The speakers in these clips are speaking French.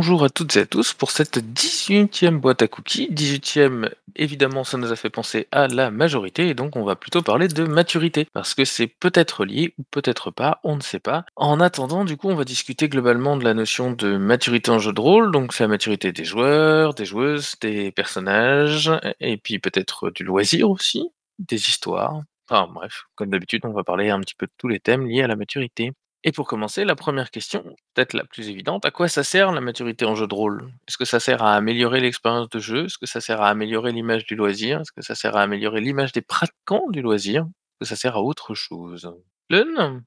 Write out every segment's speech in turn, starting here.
bonjour à toutes et à tous pour cette 18e boîte à cookies. 18e, évidemment, ça nous a fait penser à la majorité et donc on va plutôt parler de maturité parce que c'est peut-être lié ou peut-être pas, on ne sait pas. En attendant, du coup, on va discuter globalement de la notion de maturité en jeu de rôle, donc c'est la maturité des joueurs, des joueuses, des personnages et puis peut-être du loisir aussi, des histoires. Enfin bref, comme d'habitude, on va parler un petit peu de tous les thèmes liés à la maturité. Et pour commencer, la première question, peut-être la plus évidente, à quoi ça sert la maturité en jeu de rôle? Est-ce que ça sert à améliorer l'expérience de jeu? Est-ce que ça sert à améliorer l'image du loisir? Est-ce que ça sert à améliorer l'image des pratiquants du loisir? Est-ce que ça sert à autre chose?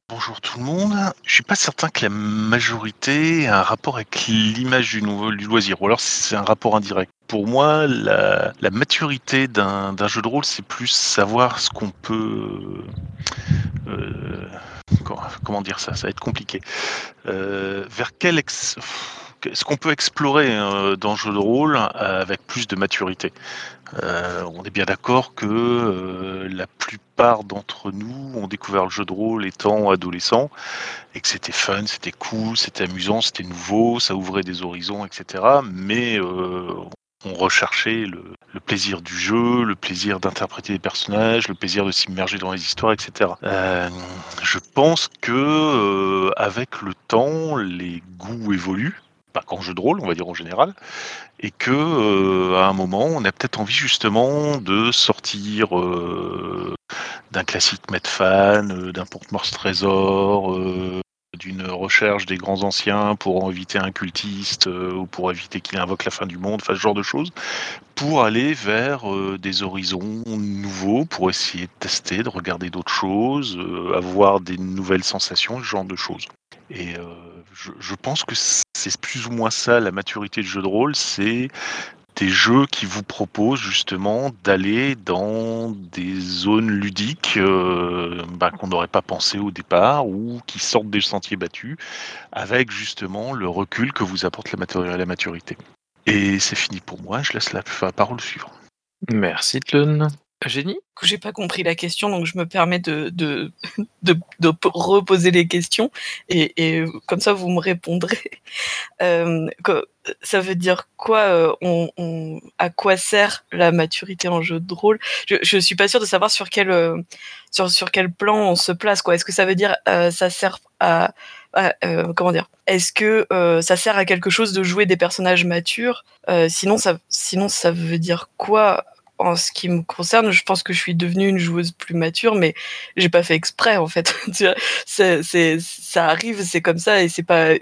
Bonjour tout le monde. Je suis pas certain que la majorité ait un rapport avec l'image du, du loisir, ou alors c'est un rapport indirect. Pour moi, la, maturité d'un jeu de rôle, c'est plus savoir ce qu'on peut euh, comment dire ça Ça va être compliqué. Euh, vers quel ex... ce qu'on peut explorer euh, dans le jeu de rôle avec plus de maturité On est bien d'accord que la plupart d'entre nous ont découvert le jeu de rôle étant adolescents et que c'était fun, c'était cool, c'était amusant, c'était nouveau, ça ouvrait des horizons, etc. Mais on recherchait le, plaisir du jeu, le plaisir d'interpréter les personnages, le plaisir de s'immerger dans les histoires, etc. Euh, je pense que euh, avec le temps, les goûts évoluent, pas qu'en jeu de rôle, on va dire en général, et que euh, à un moment, on a peut-être envie justement de sortir d'un classique Medfan, d'un Porte-Morse Trésor, d'une recherche des grands anciens pour éviter un cultiste euh, ou pour éviter qu'il invoque la fin du monde, enfin ce genre de choses, pour aller vers euh, des horizons nouveaux, pour essayer de tester, de regarder d'autres choses, euh, avoir des nouvelles sensations, ce genre de choses. Et je, pense que c'est plus ou moins ça la maturité du jeu de rôle, c'est des jeux qui vous proposent justement d'aller dans des zones ludiques euh, bah, qu'on n'aurait pas pensé au départ ou qui sortent des sentiers battus avec justement le recul que vous apporte la, la maturité. Et c'est fini pour moi, je laisse la parole suivre. Merci Tlun. J'ai pas compris la question, donc je me permets de, de, de, reposer les questions et, et, comme ça vous me répondrez. Euh, ça veut dire quoi euh, on, À quoi sert la maturité en jeu de rôle? Je, je suis pas sûre de savoir sur quel, euh, sur, sur quel plan on se place. Est-ce que ça veut dire euh, ça sert à. Comment dire? Est-ce que ça sert à quelque chose de jouer des personnages matures? Sinon, ça, sinon, ça veut dire quoi? En ce qui me concerne, je pense que je suis devenue une joueuse plus mature, mais j'ai pas fait exprès en fait. ça arrive, c'est comme ça et c'est pas,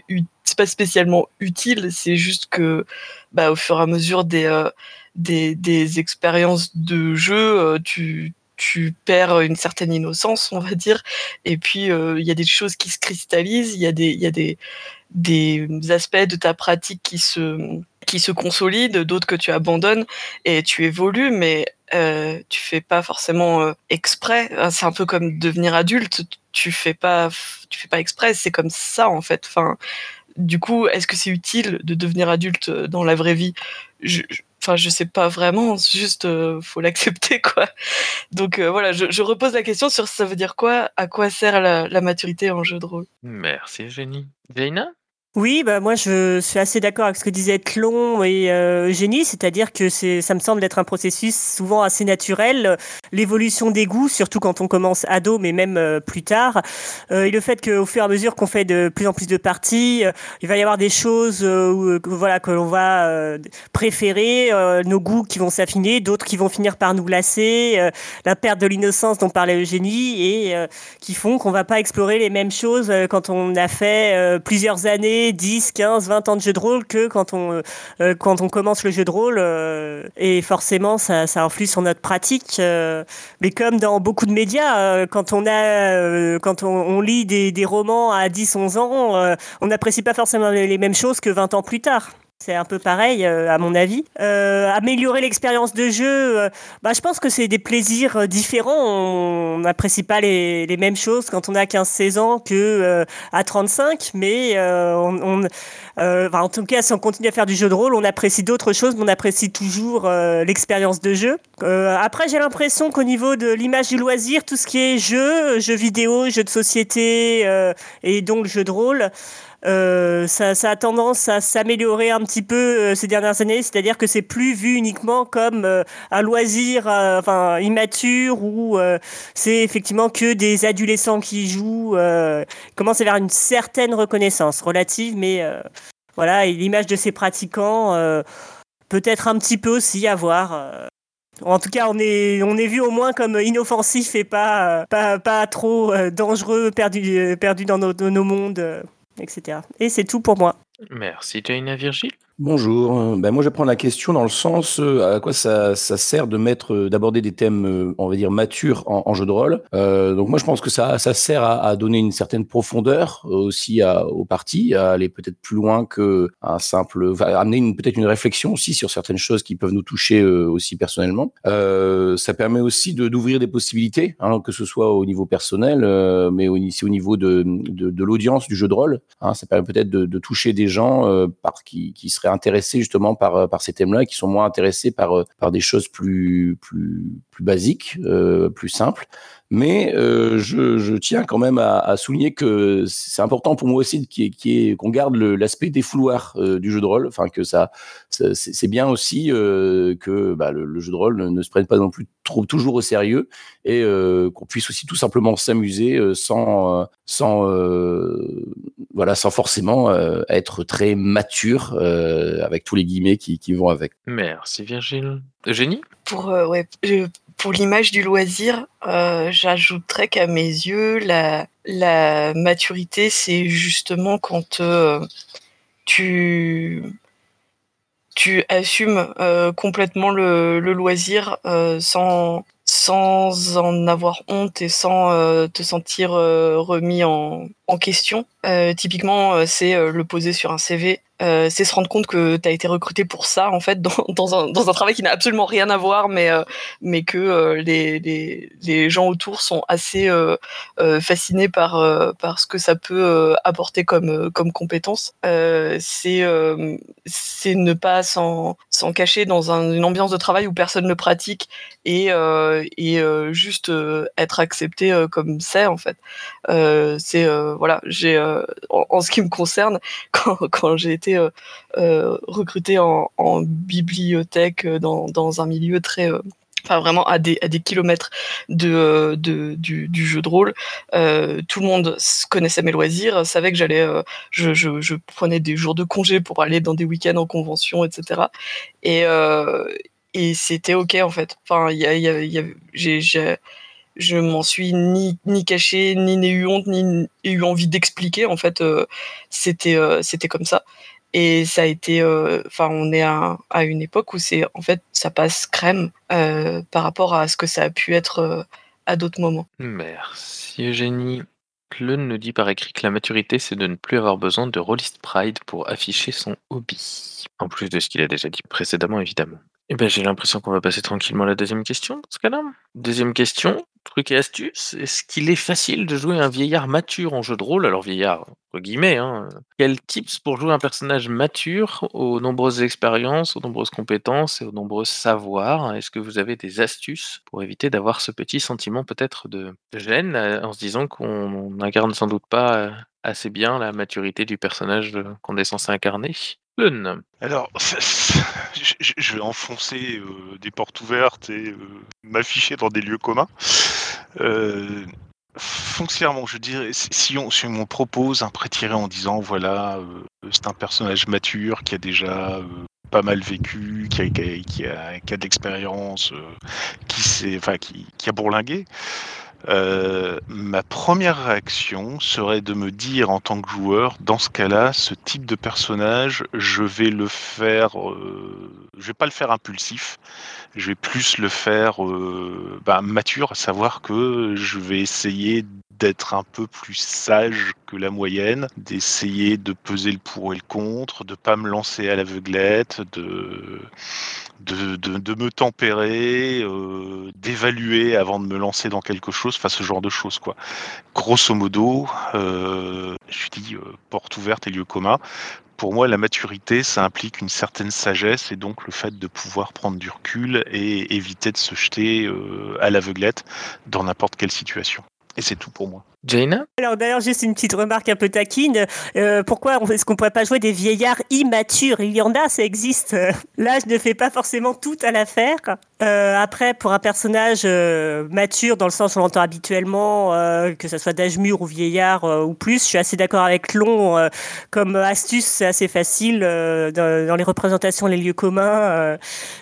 c'est pas spécialement utile. C'est juste que, bah, au fur et à mesure des, euh, des, des, expériences de jeu, euh, tu, tu perds une certaine innocence, on va dire. Et puis euh, il y a des choses qui se cristallisent, il y a des, il y a des, des aspects de ta pratique qui se qui se consolident, d'autres que tu abandonnes et tu évolues, mais euh, tu fais pas forcément euh, exprès. C'est un peu comme devenir adulte. Tu fais pas, tu fais pas exprès. C'est comme ça en fait. Enfin, du coup, est-ce que c'est utile de devenir adulte euh, dans la vraie vie? Je, Enfin, je sais pas vraiment. Juste, euh, faut l'accepter quoi. Donc voilà, je, je, repose la question sur ça veut dire quoi, à quoi sert la, la maturité en jeu de rôle? Merci, Jenny. Jaina oui, bah moi je suis assez d'accord avec ce que disait Tlon et euh, Eugénie, c'est-à-dire que c'est, ça me semble être un processus souvent assez naturel. L'évolution des goûts, surtout quand on commence ado, mais même euh, plus tard, euh, et le fait qu'au fur et à mesure qu'on fait de plus en plus de parties, euh, il va y avoir des choses euh, voilà que l'on va préférer, nos goûts qui vont s'affiner, d'autres qui vont finir par nous lasser, la perte de l'innocence dont parlait Eugénie, et qui font qu'on va pas explorer les mêmes choses quand on a fait plusieurs années 10, 15, 20 ans de jeu de rôle que quand on, euh, euh, quand on commence le jeu de rôle. Euh, et forcément, ça, ça, influe sur notre pratique. mais comme dans beaucoup de médias, quand on, a, quand on, lit des, des, romans à 10, 11 ans, on n'apprécie pas forcément les mêmes choses que 20 ans plus tard. C'est un peu pareil, euh, à mon avis. Euh, améliorer l'expérience de jeu, euh, bah, je pense que c'est des plaisirs différents. On n'apprécie pas les, les, mêmes choses quand on a 15-16 ans que à 35, mais on, en tout cas, si on continue à faire du jeu de rôle, on apprécie d'autres choses, mais on apprécie toujours l'expérience de jeu. après, j'ai l'impression qu'au niveau de l'image du loisir, tout ce qui est jeu, jeux vidéo, jeux de société et donc jeu de rôle, euh, ça, a tendance à s'améliorer un petit peu euh, ces dernières années, c'est-à-dire que c'est plus vu uniquement comme euh, un loisir enfin, immature où c'est effectivement que des adolescents qui jouent, commence à vers une certaine reconnaissance relative, mais voilà, et l'image de ces pratiquants peut-être un petit peu aussi à voir. En tout cas, on est, on est vu au moins comme inoffensif et pas, pas, pas trop dangereux, perdu, perdu dans nos, nos mondes Et c'est tout pour moi. Merci Jaina Virgile. Bonjour. Ben moi, je prends la question dans le sens euh, à quoi ça, sert de mettre, euh, d'aborder des thèmes, euh, on va dire matures en, en jeu de rôle. Donc moi, je pense que ça, sert à, donner une certaine profondeur aussi à, aux parties, à aller peut-être plus loin que un simple, amener une, peut-être une réflexion aussi sur certaines choses qui peuvent nous toucher aussi personnellement. ça permet aussi de d'ouvrir des possibilités, hein, que ce soit au niveau personnel, mais aussi au niveau de, de, l'audience du jeu de rôle. Hein, ça permet peut-être de, de, toucher des gens par qui, qui seraient intéressés justement par euh, par ces thèmes-là, qui sont moins intéressés par euh, par des choses plus plus plus basiques, euh, plus simples. Mais euh, je, je, tiens quand même à, à souligner que c'est important pour moi aussi qu'on garde l'aspect défouloir euh, du jeu de rôle. Enfin, que ça, c'est bien aussi euh, que bah, le, le, jeu de rôle ne, ne, se prenne pas non plus trop toujours au sérieux et euh, qu'on puisse aussi tout simplement s'amuser sans, sans, voilà, sans forcément être très mature avec tous les guillemets qui, qui vont avec. Merci Virgile. Eugénie? Pour ouais, pour l'image du loisir, euh, j'ajouterais qu'à mes yeux, la, maturité, c'est justement quand euh, tu, assumes euh, complètement le, loisir sans, sans en avoir honte et sans te sentir remis en, en question. typiquement, c'est le poser sur un CV euh, c'est se rendre compte que tu as été recruté pour ça en fait dans, un, dans un, travail qui n'a absolument rien à voir mais euh, mais que euh, les, les, les, gens autour sont assez euh, euh, fascinés par par ce que ça peut apporter comme comme compétence. C'est ne pas s'en cacher dans un, une ambiance de travail où personne ne pratique et et juste être accepté comme c'est en fait. C'est voilà j'ai en, en, ce qui me concerne quand j'ai été euh, euh, recruté en, bibliothèque euh, dans, un milieu très enfin vraiment à des, kilomètres du, jeu de rôle. Euh, tout le monde connaissait mes loisirs, savait que j'allais, euh, je, prenais des jours de congé pour aller dans des week-ends en convention, etc. Et, euh, c'était ok en fait. Enfin, y a j'ai, je m'en suis ni, ni caché, ni n'ai eu honte, ni eu envie d'expliquer. En fait, c'était, c'était comme ça. Et ça a été, euh, enfin, euh, on est à, une époque où c'est, en fait, ça passe crème euh, par rapport à ce que ça a pu être euh, à d'autres moments. Merci Eugénie. Clun nous dit par écrit que la maturité, c'est de ne plus avoir besoin de Rollist Pride pour afficher son hobby. En plus de ce qu'il a déjà dit précédemment, évidemment. Eh ben, j'ai l'impression qu'on va passer tranquillement à la deuxième question, dans ce cas-là. Deuxième question, truc et astuce, est-ce qu'il est facile de jouer un vieillard mature en jeu de rôle? Alors vieillard, entre guillemets, hein. Quels tips pour jouer un personnage mature aux nombreuses expériences, aux nombreuses compétences et aux nombreux savoirs? Est-ce que vous avez des astuces pour éviter d'avoir ce petit sentiment peut-être de gêne euh, en se disant qu'on n'incarne sans doute pas euh, assez bien la maturité du personnage euh, qu'on est censé incarner? Alors, je, vais enfoncer euh, des portes ouvertes et euh, m'afficher dans des lieux communs. Euh, foncièrement, je dirais, si on, propose un prêt tiré en disant, voilà, euh, c'est un personnage mature qui a déjà pas mal vécu, qui a, qui a, qui a, de l'expérience, enfin, qui, qui a bourlingué, euh, ma première réaction serait de me dire en tant que joueur, dans ce cas-là, ce type de personnage, je vais le faire, euh, je vais pas le faire impulsif, je vais plus le faire euh, bah, mature, à savoir que je vais essayer d'être un peu plus sage que la moyenne, d'essayer de peser le pour et le contre, de pas me lancer à l'aveuglette, de, de, de, me tempérer, euh, d'évaluer avant de me lancer dans quelque chose, enfin ce genre de choses quoi. Grosso modo, euh, je dis euh, porte ouverte et lieu commun. Pour moi, la maturité, ça implique une certaine sagesse et donc le fait de pouvoir prendre du recul et éviter de se jeter euh, à l'aveuglette dans n'importe quelle situation. Et c'est tout pour moi. Jaina Alors d'ailleurs, juste une petite remarque un peu taquine. Euh, pourquoi est-ce qu'on pourrait pas jouer des vieillards immatures? Il y en a, ça existe. L'âge ne fait pas forcément tout à l'affaire. Euh, après, pour un personnage euh, mature, dans le sens où on l'entend habituellement, euh, que ce soit d'âge mûr ou vieillard euh, ou plus, je suis assez d'accord avec Long. euh, comme astuce, c'est assez facile euh, dans, dans les représentations, les lieux communs, euh,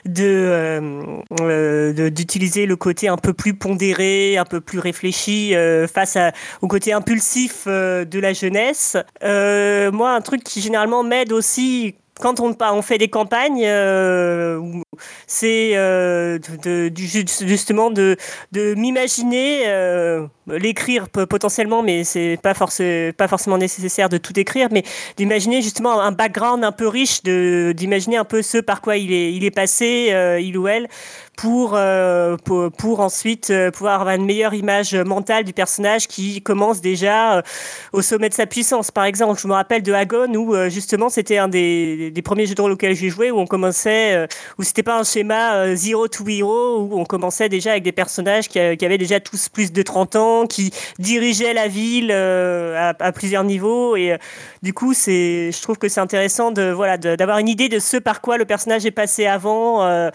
de, euh, euh, d'utiliser le côté un peu plus pondéré, un peu plus réfléchi euh, face à, au côté impulsif euh, de la jeunesse. Euh, moi, un truc qui généralement m'aide aussi quand on, fait des campagnes, euh, c'est de, justement de, m'imaginer, l'écrire potentiellement, mais c'est pas, pas forcément nécessaire de tout écrire, mais d'imaginer justement un background un peu riche, d'imaginer un peu ce par quoi il est, passé, euh, il ou elle, pour, euh, pour, ensuite euh, pouvoir avoir une meilleure image mentale du personnage qui commence déjà au sommet de sa puissance. Par exemple, je me rappelle de Agon où justement c'était un des, premiers jeux de rôle auxquels j'ai joué où on commençait, où c'était pas un schéma zero to hero, où on commençait déjà avec des personnages qui, qui avaient déjà tous plus de 30 ans, qui dirigeaient la ville euh, à, plusieurs niveaux et euh, du coup c'est, je trouve que c'est intéressant de voilà d'avoir une idée de ce par quoi le personnage est passé avant. euh,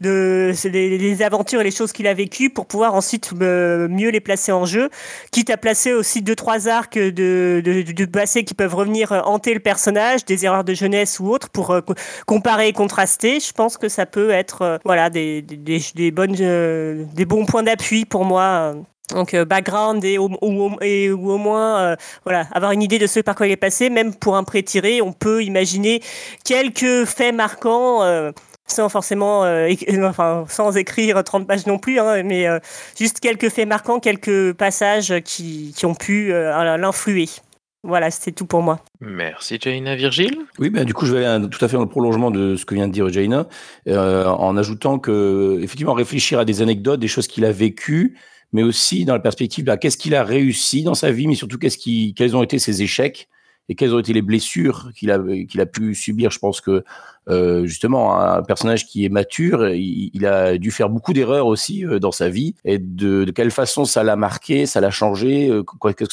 de les, les aventures et les choses qu'il a vécues pour pouvoir ensuite mieux les placer en jeu, quitte à placer aussi deux trois arcs de, de, de, passé qui peuvent revenir hanter le personnage, des erreurs de jeunesse ou autres pour co- comparer et contraster. Je pense que ça peut être voilà des, des, bonnes des bons points d'appui pour moi. Donc euh, background et au, ou, et, ou au moins euh, voilà avoir une idée de ce par quoi il est passé. Même pour un pré-tiré, on peut imaginer quelques faits marquants. euh, sans forcément, euh, enfin, sans écrire 30 pages non plus, hein, mais euh, juste quelques faits marquants, quelques passages qui, qui ont pu euh, l'influer. Voilà, c'était tout pour moi. Merci Jaina. Virgile? Oui, ben, du coup, je vais aller tout à fait dans le prolongement de ce que vient de dire Jaina, euh, en ajoutant que, effectivement, réfléchir à des anecdotes, des choses qu'il a vécues, mais aussi dans la perspective, bah, qu'est-ce qu'il a réussi dans sa vie, mais surtout qu'est-ce qui, quels ont été ses échecs et quelles ont été les blessures qu'il a, qu'il a pu subir. Je pense que euh, justement, un personnage qui est mature, il, a dû faire beaucoup d'erreurs aussi euh, dans sa vie, et de, quelle façon ça l'a marqué, ça l'a changé, euh, qu'est-ce que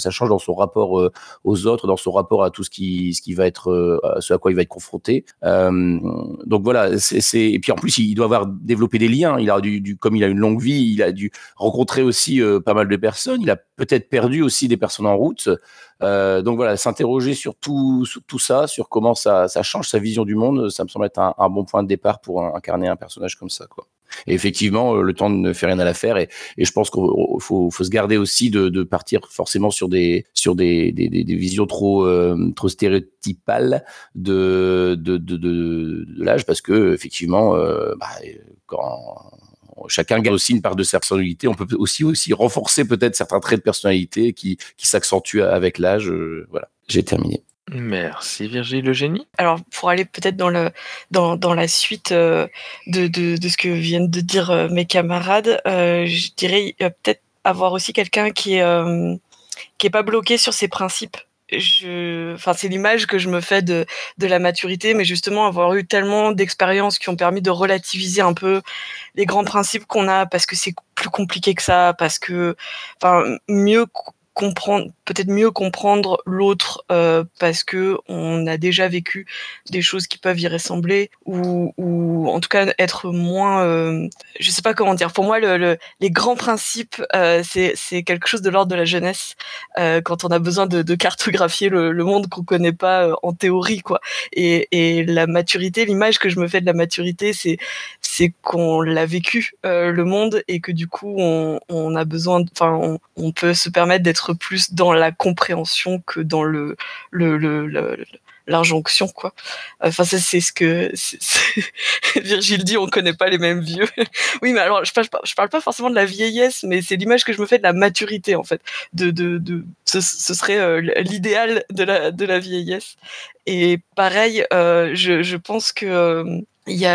ça, change, dans son rapport aux autres, dans son rapport à tout ce qui, va être, euh, ce à quoi il va être confronté. Donc voilà, et puis en plus, il doit avoir développé des liens. Il a dû, comme il a une longue vie, il a dû rencontrer aussi pas mal de personnes. Il a peut-être perdu aussi des personnes en route. Donc voilà, s'interroger sur tout, ça, sur comment ça change sa vision du monde, ça me semble être un, bon point de départ pour incarner un personnage comme ça. Et effectivement, euh, le temps ne fait rien à l'affaire, et, et je pense qu'il faut, se garder aussi de, partir forcément sur des sur des, des, visions trop euh, trop stéréotypales de de, de, de, l'âge, parce que effectivement, euh, bah, quand chacun garde aussi une part de sa personnalité. On peut aussi aussi renforcer peut-être certains traits de personnalité qui qui s'accentuent avec l'âge. Voilà, j'ai terminé. Merci Virgile le génie. Alors pour aller peut-être dans la suite euh, de, ce que viennent de dire euh, mes camarades, euh, je dirais peut-être avoir aussi quelqu'un qui est euh, qui est pas bloqué sur ses principes. Enfin c'est l'image que je me fais de de la maturité, mais justement avoir eu tellement d'expériences qui ont permis de relativiser un peu les grands principes qu'on a parce que c'est plus compliqué que ça, parce que enfin mieux comprendre peut-être mieux comprendre l'autre euh, parce que on a déjà vécu des choses qui peuvent y ressembler ou, en tout cas être moins euh, je sais pas comment dire. Pour moi le, le, les grands principes euh, c'est quelque chose de l'ordre de la jeunesse euh, quand on a besoin de, cartographier le, monde qu'on connaît pas euh, en théorie quoi. Et, la maturité l'image que je me fais de la maturité c'est c'est qu'on l'a vécu le monde et que du coup on, a besoin enfin on peut se permettre d'être plus dans la compréhension que dans le l'injonction quoi. Enfin c'est c'est ce que. Virgile dit on connaît pas les mêmes vieux. Oui mais alors je parle, parle pas forcément de la vieillesse mais c'est l'image que je me fais de la maturité en fait. De ce, serait euh, l'idéal de la vieillesse. Et pareil euh, je pense que euh, y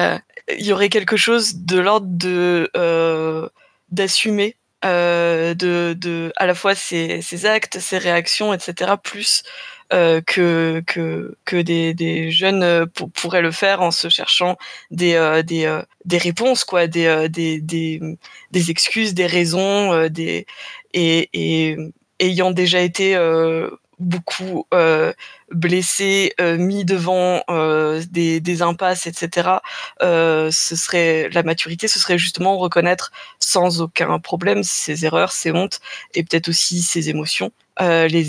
il y aurait quelque chose de l'ordre de d'assumer de, de à la fois ses, actes, ses réactions, etc., plus que, que, que des, des jeunes pourraient le faire en se cherchant des, des, des réponses, quoi, des, des, des, des excuses, des raisons, des, et, et ayant déjà été beaucoup euh, blessés, euh, mis devant euh, des, impasses, etc. ce serait la maturité, ce serait justement reconnaître sans aucun problème ses erreurs, ses hontes et peut-être aussi ses émotions. les,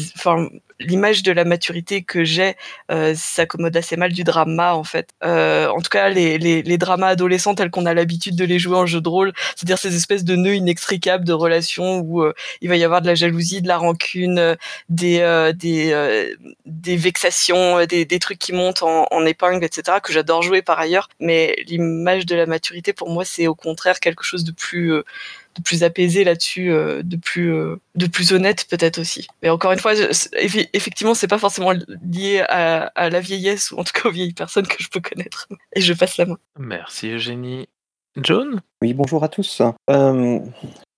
l'image de la maturité que j'ai euh, s'accommode assez mal du drama en fait. Euh, en tout cas, les, les, les, dramas adolescents tels qu'on a l'habitude de les jouer en jeu de rôle, c'est-à-dire ces espèces de nœuds inextricables de relations où euh, il va y avoir de la jalousie, de la rancune, euh, des euh, des, des vexations, des, des, trucs qui montent en, en épingle, etc. que j'adore jouer par ailleurs. Mais l'image de la maturité pour moi, c'est au contraire quelque chose de plus de plus apaisé là-dessus, euh, de plus euh, de plus honnête peut-être aussi. Mais encore une fois, effectivement, c'est pas forcément lié à, à, la vieillesse ou en tout cas aux vieilles personnes que je peux connaître. Et je passe la main. Merci Eugénie. John? Oui, bonjour à tous. Euh,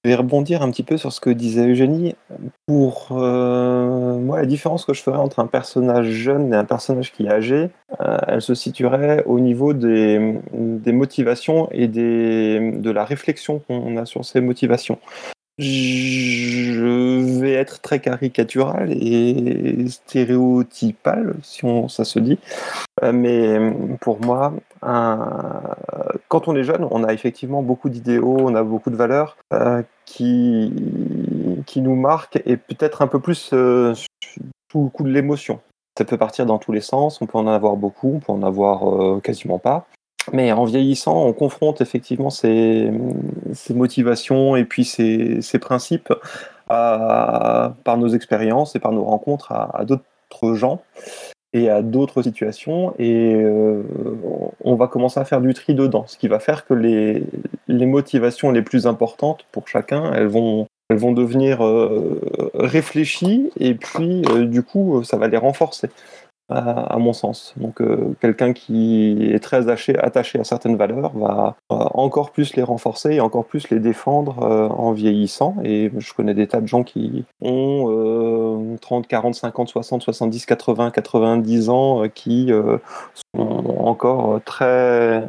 vais rebondir un petit peu sur ce que disait Eugénie. Pour euh, moi, la différence que je ferais entre un personnage jeune et un personnage qui est âgé, euh, elle se situerait au niveau des, des motivations et des, de la réflexion qu'on a sur ces motivations. Je vais être très caricatural et stéréotypal, si on, ça se dit. Euh, mais pour moi, un... quand on est jeune, on a effectivement beaucoup d'idéaux, on a beaucoup de valeurs euh, qui... qui nous marquent et peut-être un peu plus euh, le coup de l'émotion. Ça peut partir dans tous les sens, on peut en avoir beaucoup, on peut en avoir euh, quasiment pas. Mais en vieillissant, on confronte effectivement ces, motivations et puis ces, principes par nos expériences et par nos rencontres à, d'autres gens et à d'autres situations. Et euh, on va commencer à faire du tri dedans, ce qui va faire que les, motivations les plus importantes pour chacun, elles vont, elles vont devenir euh, réfléchies et puis euh, du coup, ça va les renforcer à, mon sens. Donc euh, quelqu'un qui est très attaché, à certaines valeurs va encore plus les renforcer et encore plus les défendre euh, en vieillissant. Et je connais des tas de gens qui ont 30, 40, 50, 60, 70, 80, 90 ans euh, qui sont encore très,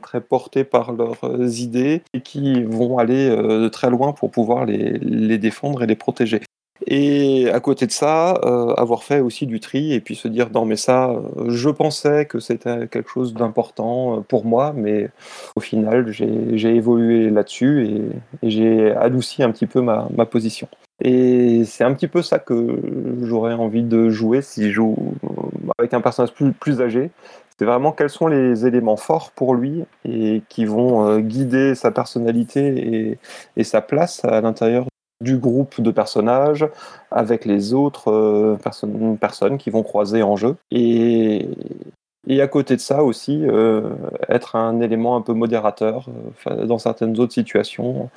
très portés par leurs idées et qui vont aller très loin pour pouvoir les défendre et les protéger. Et à côté de ça, euh, avoir fait aussi du tri et puis se dire non mais ça, euh, je pensais que c'était quelque chose d'important euh, pour moi, mais au final j'ai évolué là-dessus et, j'ai adouci un petit peu ma, ma position. Et c'est un petit peu ça que j'aurais envie de jouer si je joue avec un personnage plus, plus âgé. C'est vraiment quels sont les éléments forts pour lui et qui vont guider sa personnalité et, et sa place à l'intérieur du groupe de personnages avec les autres euh, personnes, qui vont croiser en jeu. Et, à côté de ça aussi, euh, être un élément un peu modérateur euh, dans certaines autres situations,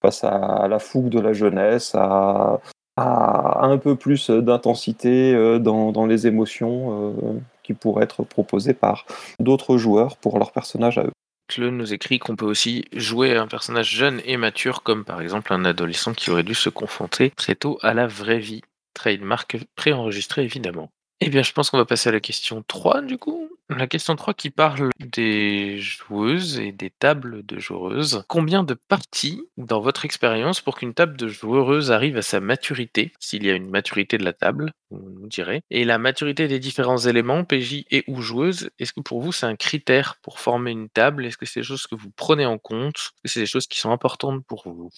face à, la fougue de la jeunesse, à, un peu plus d'intensité dans, dans, les émotions qui pourraient être proposées par d'autres joueurs pour leurs personnages à eux. Le nous écrit qu'on peut aussi jouer un personnage jeune et mature, comme par exemple un adolescent qui aurait dû se confronter très tôt à la vraie vie. Trademark préenregistré évidemment. Eh bien, je pense qu'on va passer à la question 3 du coup. La question 3 qui parle des joueuses et des tables de joueuses. Combien de parties, dans votre expérience, pour qu'une table de joueuses arrive à sa maturité, s'il y a une maturité de la table, vous nous direz, et la maturité des différents éléments, PJ et ou joueuses, est-ce que pour vous c'est un critère pour former une table? Est-ce que c'est des choses que vous prenez en compte? Est-ce que c'est des choses qui sont importantes pour vous?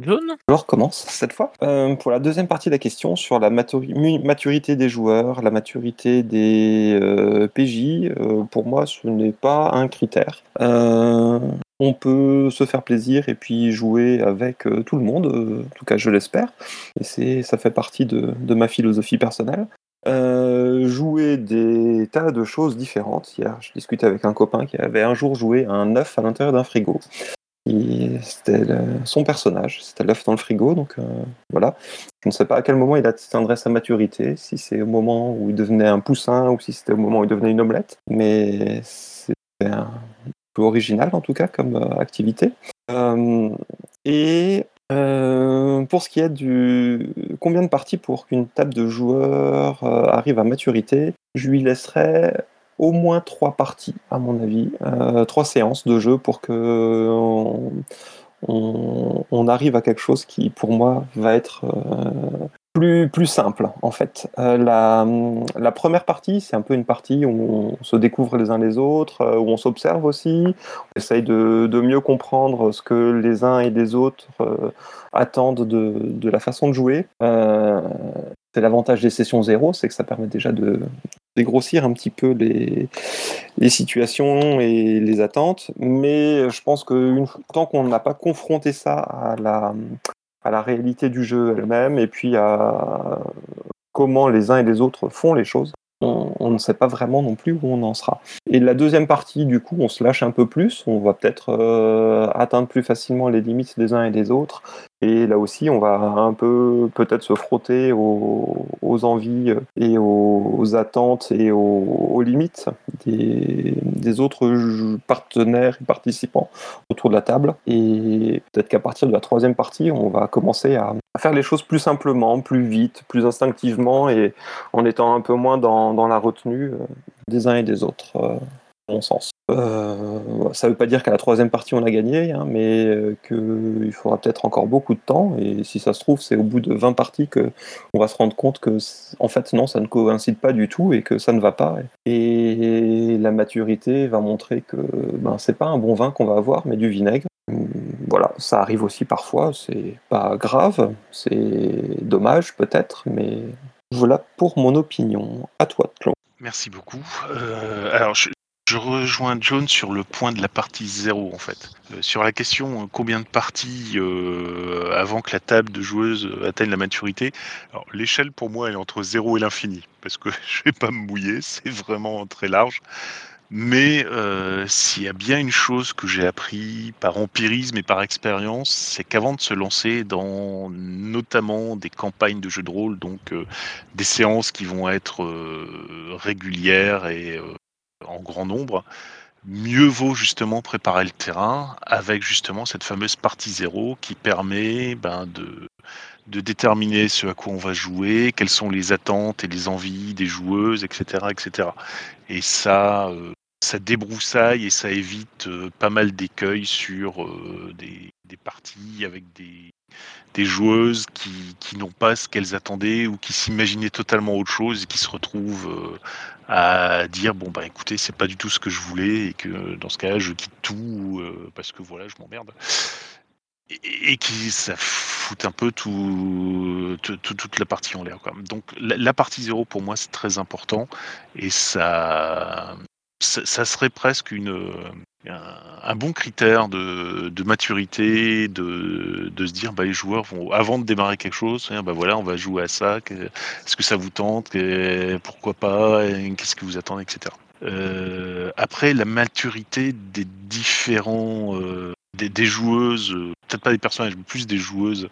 Jaune Je recommence cette fois. Euh, pour la deuxième partie de la question sur la maturité des joueurs, la maturité des euh, PJ, euh, pour moi ce n'est pas un critère. on peut se faire plaisir et puis jouer avec tout le monde, en tout cas je l'espère, et ça fait partie de, de ma philosophie personnelle. jouer des tas de choses différentes. Hier, je discutais avec un copain qui avait un jour joué un œuf à l'intérieur d'un frigo. C'était son personnage, c'était l'œuf dans le frigo, donc euh, voilà. Je ne sais pas à quel moment il atteindrait sa maturité, si c'est au moment où il devenait un poussin ou si c'était au moment où il devenait une omelette, mais c'était un peu original en tout cas comme euh, activité. Euh, et pour ce qui est du combien de parties pour qu'une table de joueurs arrive à maturité, je lui laisserai au moins trois parties, à mon avis, euh, trois séances de jeu pour que on, on- arrive à quelque chose qui, pour moi, va être euh, plus, plus simple, en fait. Euh, la, la première partie, c'est un peu une partie où on se découvre les uns les autres, euh, où on s'observe aussi, on essaye de, de mieux comprendre ce que les uns et les autres euh, attendent de, de la façon de jouer. C'est l'avantage des sessions zéro, c'est que ça permet déjà de dégrossir un petit peu les, situations et les attentes. Mais je pense que tant qu'on n'a pas confronté ça à la, réalité du jeu elle-même et puis à comment les uns et les autres font les choses, on, on ne sait pas vraiment non plus où on en sera. Et la deuxième partie, du coup, on se lâche un peu plus, on va peut-être euh, atteindre plus facilement les limites des uns et des autres. Et là aussi, on va un peu peut-être se frotter aux, envies et aux, attentes et aux, limites des, autres partenaires et participants autour de la table. Et peut-être qu'à partir de la troisième partie, on va commencer à, faire les choses plus simplement, plus vite, plus instinctivement et en étant un peu moins dans, dans la retenue euh, des uns et des autres, euh, mon sens. Euh, ça ne veut pas dire qu'à la troisième partie on a gagné, hein, mais euh, qu'il faudra peut-être encore beaucoup de temps. Et si ça se trouve, c'est au bout de 20 parties que on va se rendre compte que, en fait, non, ça ne coïncide pas du tout et que ça ne va pas. Et la maturité va montrer que ben, c'est pas un bon vin qu'on va avoir, mais du vinaigre. Voilà, ça arrive aussi parfois, c'est pas grave, c'est dommage peut-être, mais voilà pour mon opinion. À toi, Claude. Merci beaucoup. Euh, alors, je, je rejoins John sur le point de la partie zéro, en fait. Euh, sur la question euh, combien de parties euh, avant que la table de joueuse atteigne la maturité, l'échelle pour moi elle est entre zéro et l'infini, parce que je vais pas me mouiller, c'est vraiment très large. Mais s'il y a bien une chose que j'ai appris par empirisme et par expérience, c'est qu'avant de se lancer dans notamment des campagnes de jeux de rôle, donc des séances qui vont être régulières et en grand nombre, mieux vaut justement préparer le terrain avec justement cette fameuse partie zéro qui permet ben, de, de déterminer ce à quoi on va jouer, quelles sont les attentes et les envies des joueuses, etc. etc. Et ça, euh, ça débroussaille et ça évite euh, pas mal d'écueils sur euh, des, des parties avec des, des joueuses qui, qui n'ont pas ce qu'elles attendaient ou qui s'imaginaient totalement autre chose et qui se retrouvent euh, à dire bon bah écoutez c'est pas du tout ce que je voulais et que dans ce cas-là je quitte tout euh, parce que voilà je m'emmerde et, qui ça fout un peu tout, tout- tout- toute la partie en l'air. Donc la, partie zéro pour moi c'est très important et ça, ça serait presque une un, bon critère de, maturité, de, se dire bah, les joueurs vont avant de démarrer quelque chose, bah voilà on va jouer à ça, est-ce que ça vous tente, pourquoi pas, qu'est-ce que vous attendez, etc. Euh, après la maturité des différents euh, des, joueuses, peut-être pas des personnages, mais plus des joueuses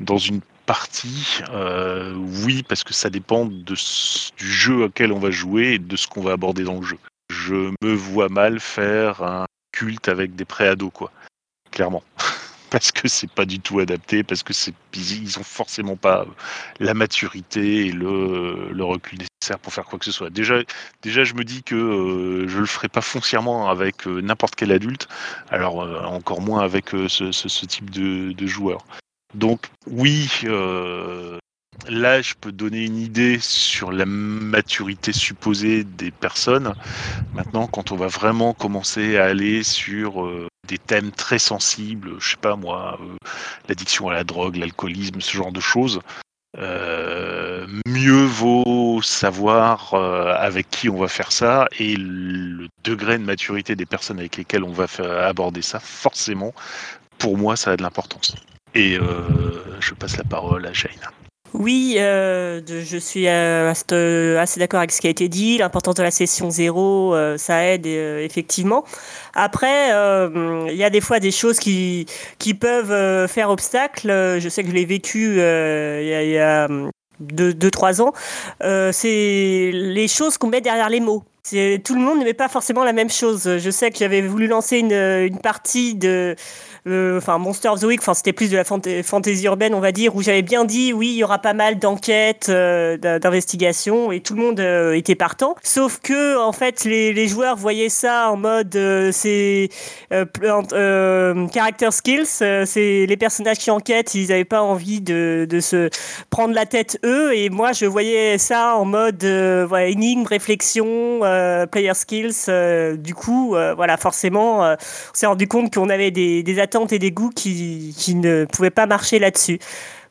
dans une partie, euh, oui parce que ça dépend du jeu auquel on va jouer et de ce qu'on va aborder dans le jeu. Je me vois mal faire un culte avec des préados quoi, clairement. parce que c'est pas du tout adapté, parce que c'est ils ont forcément pas la maturité et le, le recul nécessaire pour faire quoi que ce soit. Déjà, déjà je me dis que euh, je le ferai pas foncièrement avec euh, n'importe quel adulte, alors euh, encore moins avec euh, ce, type de, de joueur. Donc oui, euh, là je peux donner une idée sur la maturité supposée des personnes. Maintenant, quand on va vraiment commencer à aller sur euh, des thèmes très sensibles, je sais pas moi, euh, l'addiction à la drogue, l'alcoolisme, ce genre de choses, euh, mieux vaut savoir avec qui on va faire ça et le degré de maturité des personnes avec lesquelles on va aborder ça, forcément, pour moi, ça a de l'importance. Et je passe la parole à Jane. Oui, euh, je suis euh, assez, assez d'accord avec ce qui a été dit. L'importance de la session zéro, euh, ça aide euh, effectivement. Après, euh, il y a des fois des choses qui, peuvent euh, faire obstacle. Euh, Je sais que je l'ai vécu euh, il y a, y a, deux, deux, trois ans. Euh, c'est les choses qu'on met derrière les mots. tout le monde n'aimait pas forcément la même chose. Je sais que j'avais voulu lancer une, partie de euh, enfin Monster of the Week, enfin c'était plus de la fantasy urbaine on va dire, où j'avais bien dit oui il y aura pas mal d'enquêtes, euh, d'investigations et tout le monde euh, était partant. Sauf que en fait les, joueurs voyaient ça en mode c'est character skills, c'est les personnages qui enquêtent, ils n'avaient pas envie de, de, se prendre la tête eux et moi je voyais ça en mode voilà, énigme, réflexion, player skills. du coup voilà forcément on s'est rendu compte qu'on avait des, des et des goûts qui, ne pouvaient pas marcher là-dessus.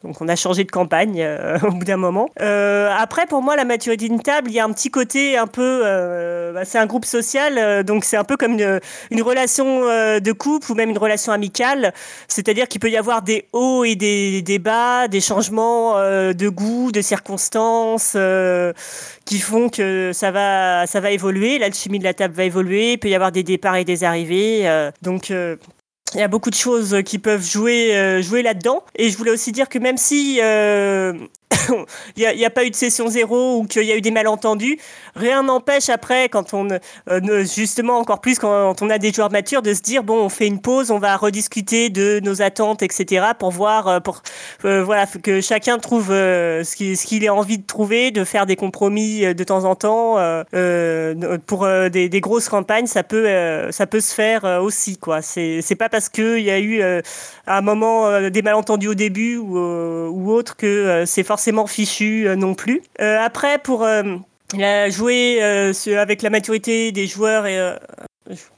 Donc on a changé de campagne euh, au bout d'un moment. Euh, après, pour moi, la maturité d'une table, il y a un petit côté un peu... Euh, bah, c'est un groupe social, donc c'est un peu comme une, relation de couple ou même une relation amicale. C'est-à-dire qu'il peut y avoir des hauts et des, des bas, des changements de goût, de circonstances qui font que ça va, ça va évoluer. L'alchimie de la table va évoluer. Il peut y avoir des départs et des arrivées. donc il y a beaucoup de choses qui peuvent jouer, euh, jouer là-dedans. Et je voulais aussi dire que même si euh, il n'y a, pas eu de session zéro ou qu'il y a eu des malentendus. Rien n'empêche après, quand on, euh, justement encore plus quand on a des joueurs matures, de se dire bon, on fait une pause, on va rediscuter de nos attentes, etc. pour voir, euh, pour euh, voilà, que chacun trouve ce qu'il a envie de trouver, de faire des compromis de temps en temps. pour des, des, grosses campagnes, ça peut, ça peut se faire aussi quoi. C'est pas parce qu'il y a eu à un moment des malentendus au début ou, ou autre que c'est forcément fichu euh, non plus. Euh, après, pour euh, jouer avec la maturité des joueurs et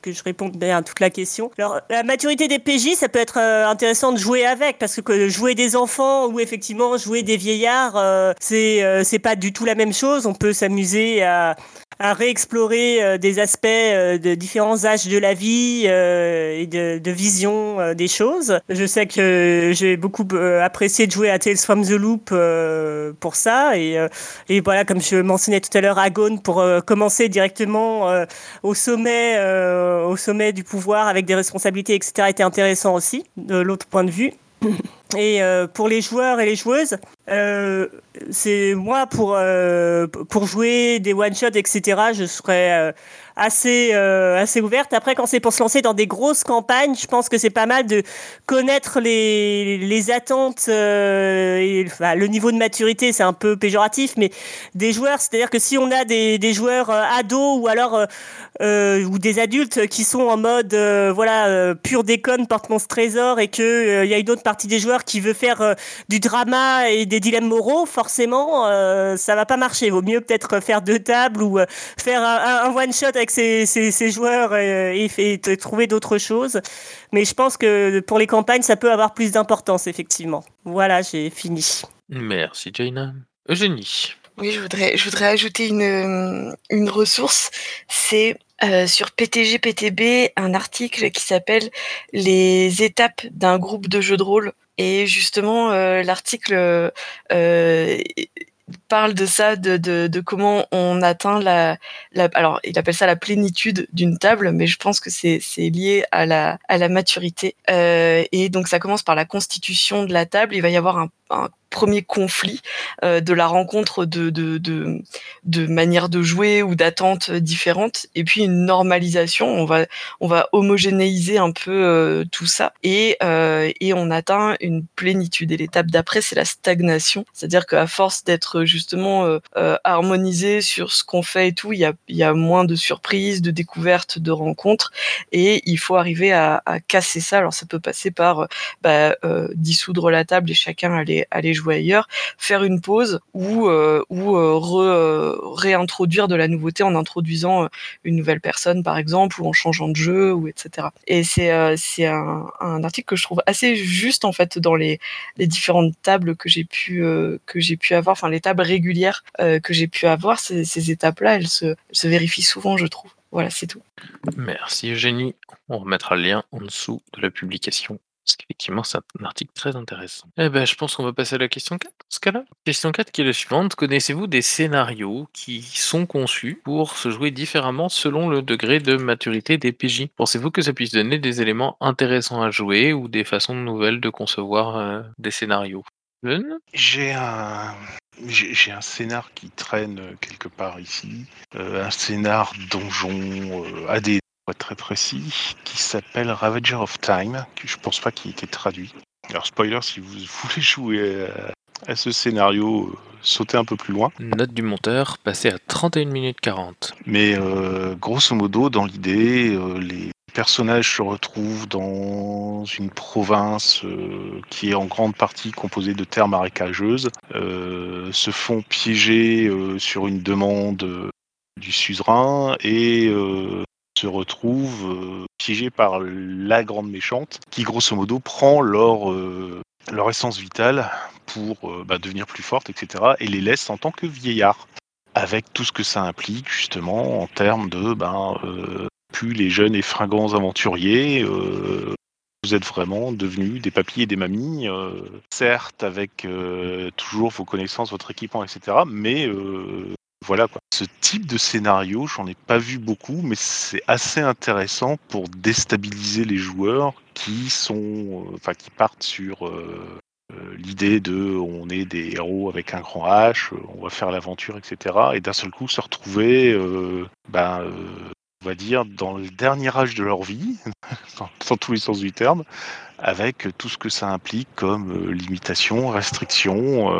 que je réponde à toute la question. Alors, la maturité des PJ, ça peut être intéressant de jouer avec, parce que jouer des enfants ou effectivement jouer des vieillards, c'est c'est pas du tout la même chose. On peut s'amuser à, à réexplorer euh, des aspects euh, de différents âges de la vie euh, et de, vision des choses. Je sais que j'ai beaucoup apprécié de jouer à Tales from the Loop pour ça et, et voilà comme je mentionnais tout à l'heure Agone pour commencer directement au sommet au sommet du pouvoir avec des responsabilités etc était intéressant aussi de l'autre point de vue. Et pour les joueurs et les joueuses, euh, c'est moi pour euh, pour jouer des one shots etc. Je serais euh, assez euh, assez ouverte. Après, quand c'est pour se lancer dans des grosses campagnes, je pense que c'est pas mal de connaître les les attentes euh, le niveau de maturité. C'est un peu péjoratif, mais des joueurs, c'est-à-dire que si on a des des joueurs euh, ados ou alors ou des adultes qui sont en mode voilà pur déconne porte monstre trésor et que il y a une autre partie des joueurs qui veut faire du drama et des dilemmes moraux, forcément ça va pas marcher. Vaut mieux peut-être faire deux tables ou faire un, un one shot avec ses, joueurs et, et, trouver d'autres choses. Mais je pense que pour les campagnes, ça peut avoir plus d'importance, effectivement. Voilà, j'ai fini. Merci, Jaina. Eugénie. Oui, je voudrais, je voudrais ajouter une, une ressource. C'est euh, sur PTG PTB un article qui s'appelle Les étapes d'un groupe de jeux de rôle. Et justement, euh, l'article euh, parle de ça, de, de, de, comment on atteint la, la, Alors, il appelle ça la plénitude d'une table, mais je pense que c'est lié à la, à la maturité. Euh, et donc, ça commence par la constitution de la table. Il va y avoir un, un premier conflit euh, de la rencontre de, de, de, de manières de jouer ou d'attentes différentes, et puis une normalisation. On va, on va homogénéiser un peu euh, tout ça, et, euh, et on atteint une plénitude. Et l'étape d'après, c'est la stagnation, c'est-à-dire qu'à force d'être justement harmonisé sur ce qu'on fait et tout, il y a, y a moins de surprises, de découvertes, de rencontres, et il faut arriver à, à casser ça. Alors ça peut passer par bah, dissoudre la table et chacun aller, aller jouer ailleurs, faire une pause ou euh, ou euh, euh, réintroduire de la nouveauté en introduisant une nouvelle personne par exemple ou en changeant de jeu ou etc. Et c'est un, un, article que je trouve assez juste en fait dans les, les différentes tables que j'ai pu que pu avoir, enfin les tables régulières que j'ai pu avoir, ces, étapes-là, elles se, se vérifient souvent, je trouve. Voilà, c'est tout. Merci Eugénie. On remettra le lien en dessous de la publication. Parce qu'effectivement, c'est un article très intéressant. Eh ben, je pense qu'on va passer à la question 4 dans ce cas-là. Question 4 qui est la suivante. Connaissez-vous des scénarios qui sont conçus pour se jouer différemment selon le degré de maturité des PJ Pensez-vous que ça puisse donner des éléments intéressants à jouer ou des façons nouvelles de concevoir euh, des scénarios? J'ai un, j'ai un scénar qui traîne euh, quelque part ici, euh, un scénar donjon euh, AD pour être très précis, qui s'appelle Ravager of Time, que je pense pas qu'il ait été traduit. Alors spoiler, si vous voulez jouer à, à ce scénario, euh, sautez un peu plus loin. Note du monteur, passé à 31 minutes 40. Mais euh, grosso modo, dans l'idée, euh, les personnages se retrouvent dans une province euh, qui est en grande partie composée de terres marécageuses, euh, se font piéger euh, sur une demande euh, du suzerain et euh, se retrouvent euh, piégés par la grande méchante qui grosso modo prend leur, euh, leur essence vitale pour euh, bah, devenir plus forte, etc. et les laisse en tant que vieillards avec tout ce que ça implique justement en termes de ben, plus les jeunes et fringants aventuriers, vous êtes vraiment devenus des papis et des mamies, certes avec toujours vos connaissances, votre équipement, etc. Mais voilà. Ce type de scénario, j'en ai pas vu beaucoup, mais c'est assez intéressant pour déstabiliser les joueurs qui sont, euh, enfin qui partent sur euh, euh, l'idée de on est des héros avec un grand H, on va faire l'aventure, etc. Et d'un seul coup se retrouver, ben, on va dire, dans le dernier âge de leur vie, dans, tous les sens du terme, avec tout ce que ça implique comme limitation, restriction.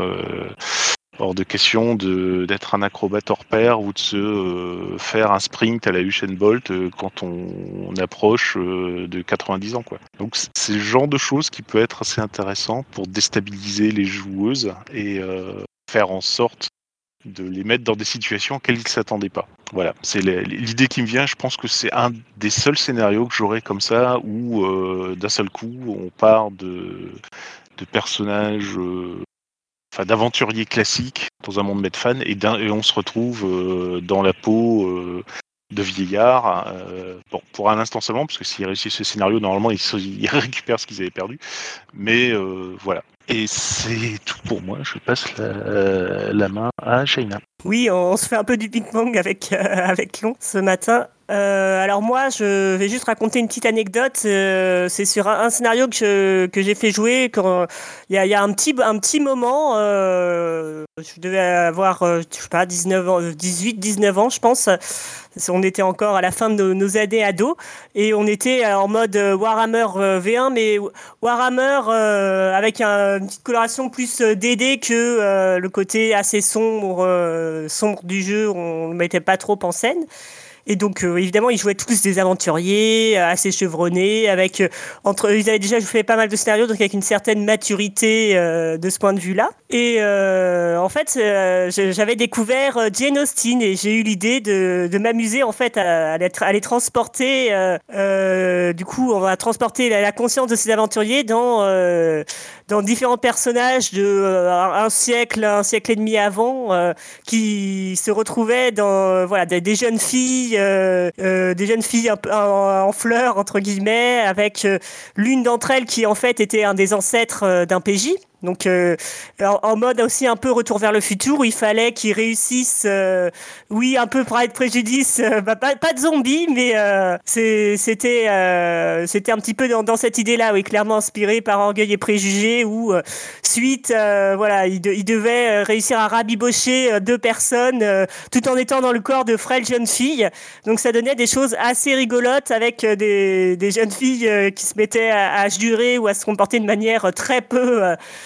Hors de question d'être un acrobate hors pair ou de se euh, faire un sprint à la Usain Bolt euh, quand on, approche euh, de 90 ans. Quoi. Donc c'est le genre de choses qui peut être assez intéressant pour déstabiliser les joueuses et faire en sorte de les mettre dans des situations auxquelles ils ne s'attendaient pas. Voilà, c'est l'idée qui me vient. Je pense que c'est un des seuls scénarios que j'aurais comme ça où d'un seul coup on part de, personnages, enfin d'aventuriers classiques dans un monde Medfan et, et on se retrouve euh, dans la peau euh, de vieillards. euh, pour un instant seulement, parce que s'ils réussissent ce scénario, normalement ils, ils récupèrent ce qu'ils avaient perdu. Mais voilà. Et c'est tout pour moi. Je passe la, la main à Shaina. Oui, on se fait un peu du ping-pong avec, euh, avec Lon ce matin. Euh, alors moi, je vais juste raconter une petite anecdote. Euh, c'est sur un, scénario que, que j'ai fait jouer il y a, un, petit, un petit moment. euh, je devais avoir, je sais pas, 19 ans, 18, 19 ans, je pense. On était encore à la fin de nos, années ados et on était en mode Warhammer euh, V1, mais Warhammer avec un- une petite coloration plus DD que le côté assez sombre, sombre du jeu. On ne mettait pas trop en scène. Et donc, euh, évidemment, ils jouaient tous des aventuriers, euh, assez chevronnés, avec euh, entre, ils avaient déjà fait pas mal de scénarios, donc avec une certaine maturité euh, de ce point de vue-là. Et euh, en fait, euh, j'avais découvert Jane Austen et j'ai eu l'idée de, de m'amuser en fait à, à les, à les transporter. du coup, on va transporter la, la conscience de ces aventuriers dans dans différents personnages de euh, un siècle, un siècle et demi avant, euh, qui se retrouvaient dans euh, voilà des, jeunes filles, euh, des jeunes filles en, en fleurs entre guillemets, avec l'une d'entre elles qui en fait était un des ancêtres d'un PJ. Donc euh, en, mode aussi un peu retour vers le futur où il fallait qu'ils réussissent, euh, oui un peu pour être préjudice, euh, bah, pas, de zombies mais c'était c'était un petit peu dans, cette idée-là, oui clairement inspiré par Orgueil et Préjugés où suite voilà il, de- devait réussir à rabibocher deux personnes tout en étant dans le corps de frêles jeunes filles. Donc ça donnait des choses assez rigolotes avec des, jeunes filles qui se mettaient à, à jurer ou à se comporter de manière très peu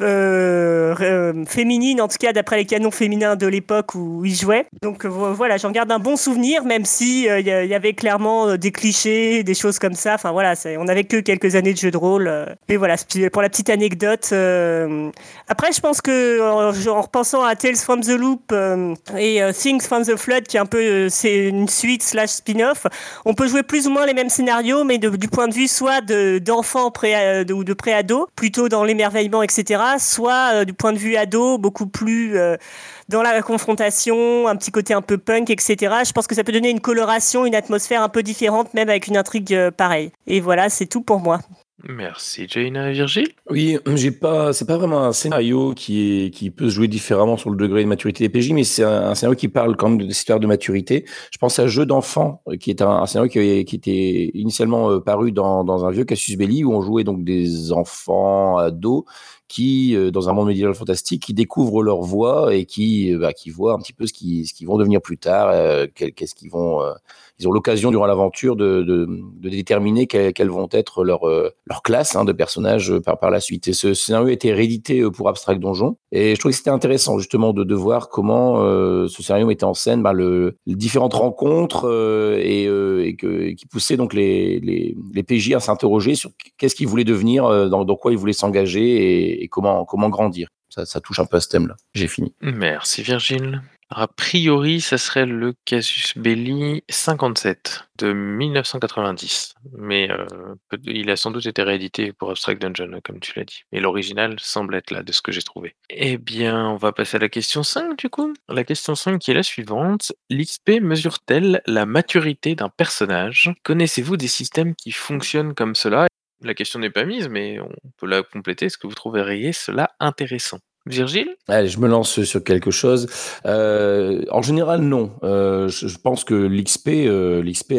euh, euh, féminine, en tout cas d'après les canons féminins de l'époque où ils jouaient. Donc euh, vo- voilà, j'en garde un bon souvenir, même si il y, il avait clairement des clichés, des choses comme ça. Enfin voilà, on n'avait que quelques années de jeu de rôle. Mais voilà, pour la petite anecdote. Après, je pense que en, en repensant à Tales from the Loop et Things from the Flood, qui est un peu c'est une suite slash spin-off, on peut jouer plus ou moins les mêmes scénarios, mais du point de vue soit de- d'enfants de- ou de pré-ados, plutôt dans l'émerveillement, etc., soit euh, du point de vue ado, beaucoup plus euh, dans la confrontation, un petit côté un peu punk, etc. Je pense que ça peut donner une coloration, une atmosphère un peu différente, même avec une intrigue euh, pareille. Et voilà, c'est tout pour moi. Merci Jaina Virgile. Oui, j'ai pas, c'est pas vraiment un scénario qui est, qui peut se jouer différemment sur le degré de maturité des PJ, mais c'est un, un scénario qui parle quand même de histoires de maturité. Je pense à Jeu d'enfant, qui est un, un scénario qui, qui était initialement euh, paru dans, dans un vieux Cassius Belli où on jouait donc des enfants, ados, qui, euh, dans un monde médiéval fantastique, qui découvrent leur voie et qui, bah, qui voient un petit peu ce qu'ils ce vont devenir plus tard, qu'est-ce qu'ils vont ils ont l'occasion durant l'aventure de, de, déterminer quelles, vont être leurs leur euh, classes hein, de personnages euh, par, par la suite. Et ce scénario a été réédité euh, pour Abstract Donjon. Et je trouvais que c'était intéressant justement de, de voir comment ce scénario mettait en scène bah, le, les différentes rencontres et, et, que, qui poussaient donc les, les, les PJ à s'interroger sur qu'est-ce qu'ils voulaient devenir, dans, dans, quoi ils voulaient s'engager et, et, comment, comment grandir. Ça, ça touche un peu à ce thème-là. J'ai fini. Merci Virgile. A priori, ça serait le Casus Belli 57 de 1990, mais euh, il a sans doute été réédité pour Abstract Dungeon, comme tu l'as dit. Et l'original semble être là, de ce que j'ai trouvé. Eh bien, on va passer à la question 5, du coup. La question 5 qui est la suivante. L'XP mesure-t-elle la maturité d'un personnage? Connaissez-vous des systèmes qui fonctionnent comme cela? La question n'est pas mise, mais on peut la compléter. Est-ce que vous trouveriez cela intéressant? Virgile? Allez, je me lance sur quelque chose. Euh, en général, non. Euh, je, pense que l'XP, euh, l'XP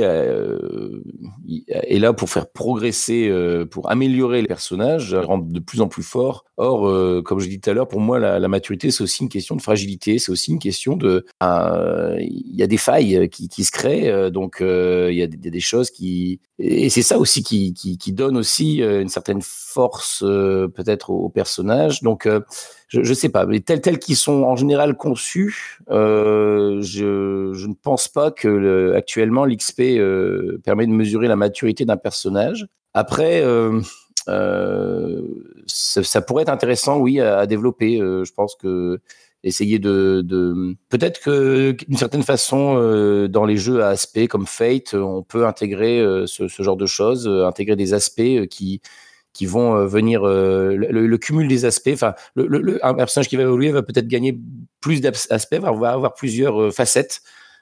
est là pour faire progresser, pour améliorer les personnages, rendre de plus en plus forts. Or, comme je dis tout à l'heure, pour moi, la, maturité, c'est aussi une question de fragilité. C'est aussi une question de, il y a des failles qui, se créent, donc il y, a des, choses qui, et c'est ça aussi qui, donne aussi une certaine force peut-être aux personnages. Donc je, je sais pas, mais tels tels qu'ils sont en général conçus, euh, je, ne pense pas que le, actuellement l'XP euh, permet de mesurer la maturité d'un personnage. Après, euh, ça, pourrait être intéressant, oui, à, développer. Je pense que essayer de, peut-être que d'une certaine façon dans les jeux à aspect comme Fate on peut intégrer ce, genre de choses intégrer des aspects qui qui vont euh, venir euh, le, cumul des aspects. Enfin, le, un personnage qui va évoluer va peut-être gagner plus d'aspects, va avoir plusieurs euh, facettes.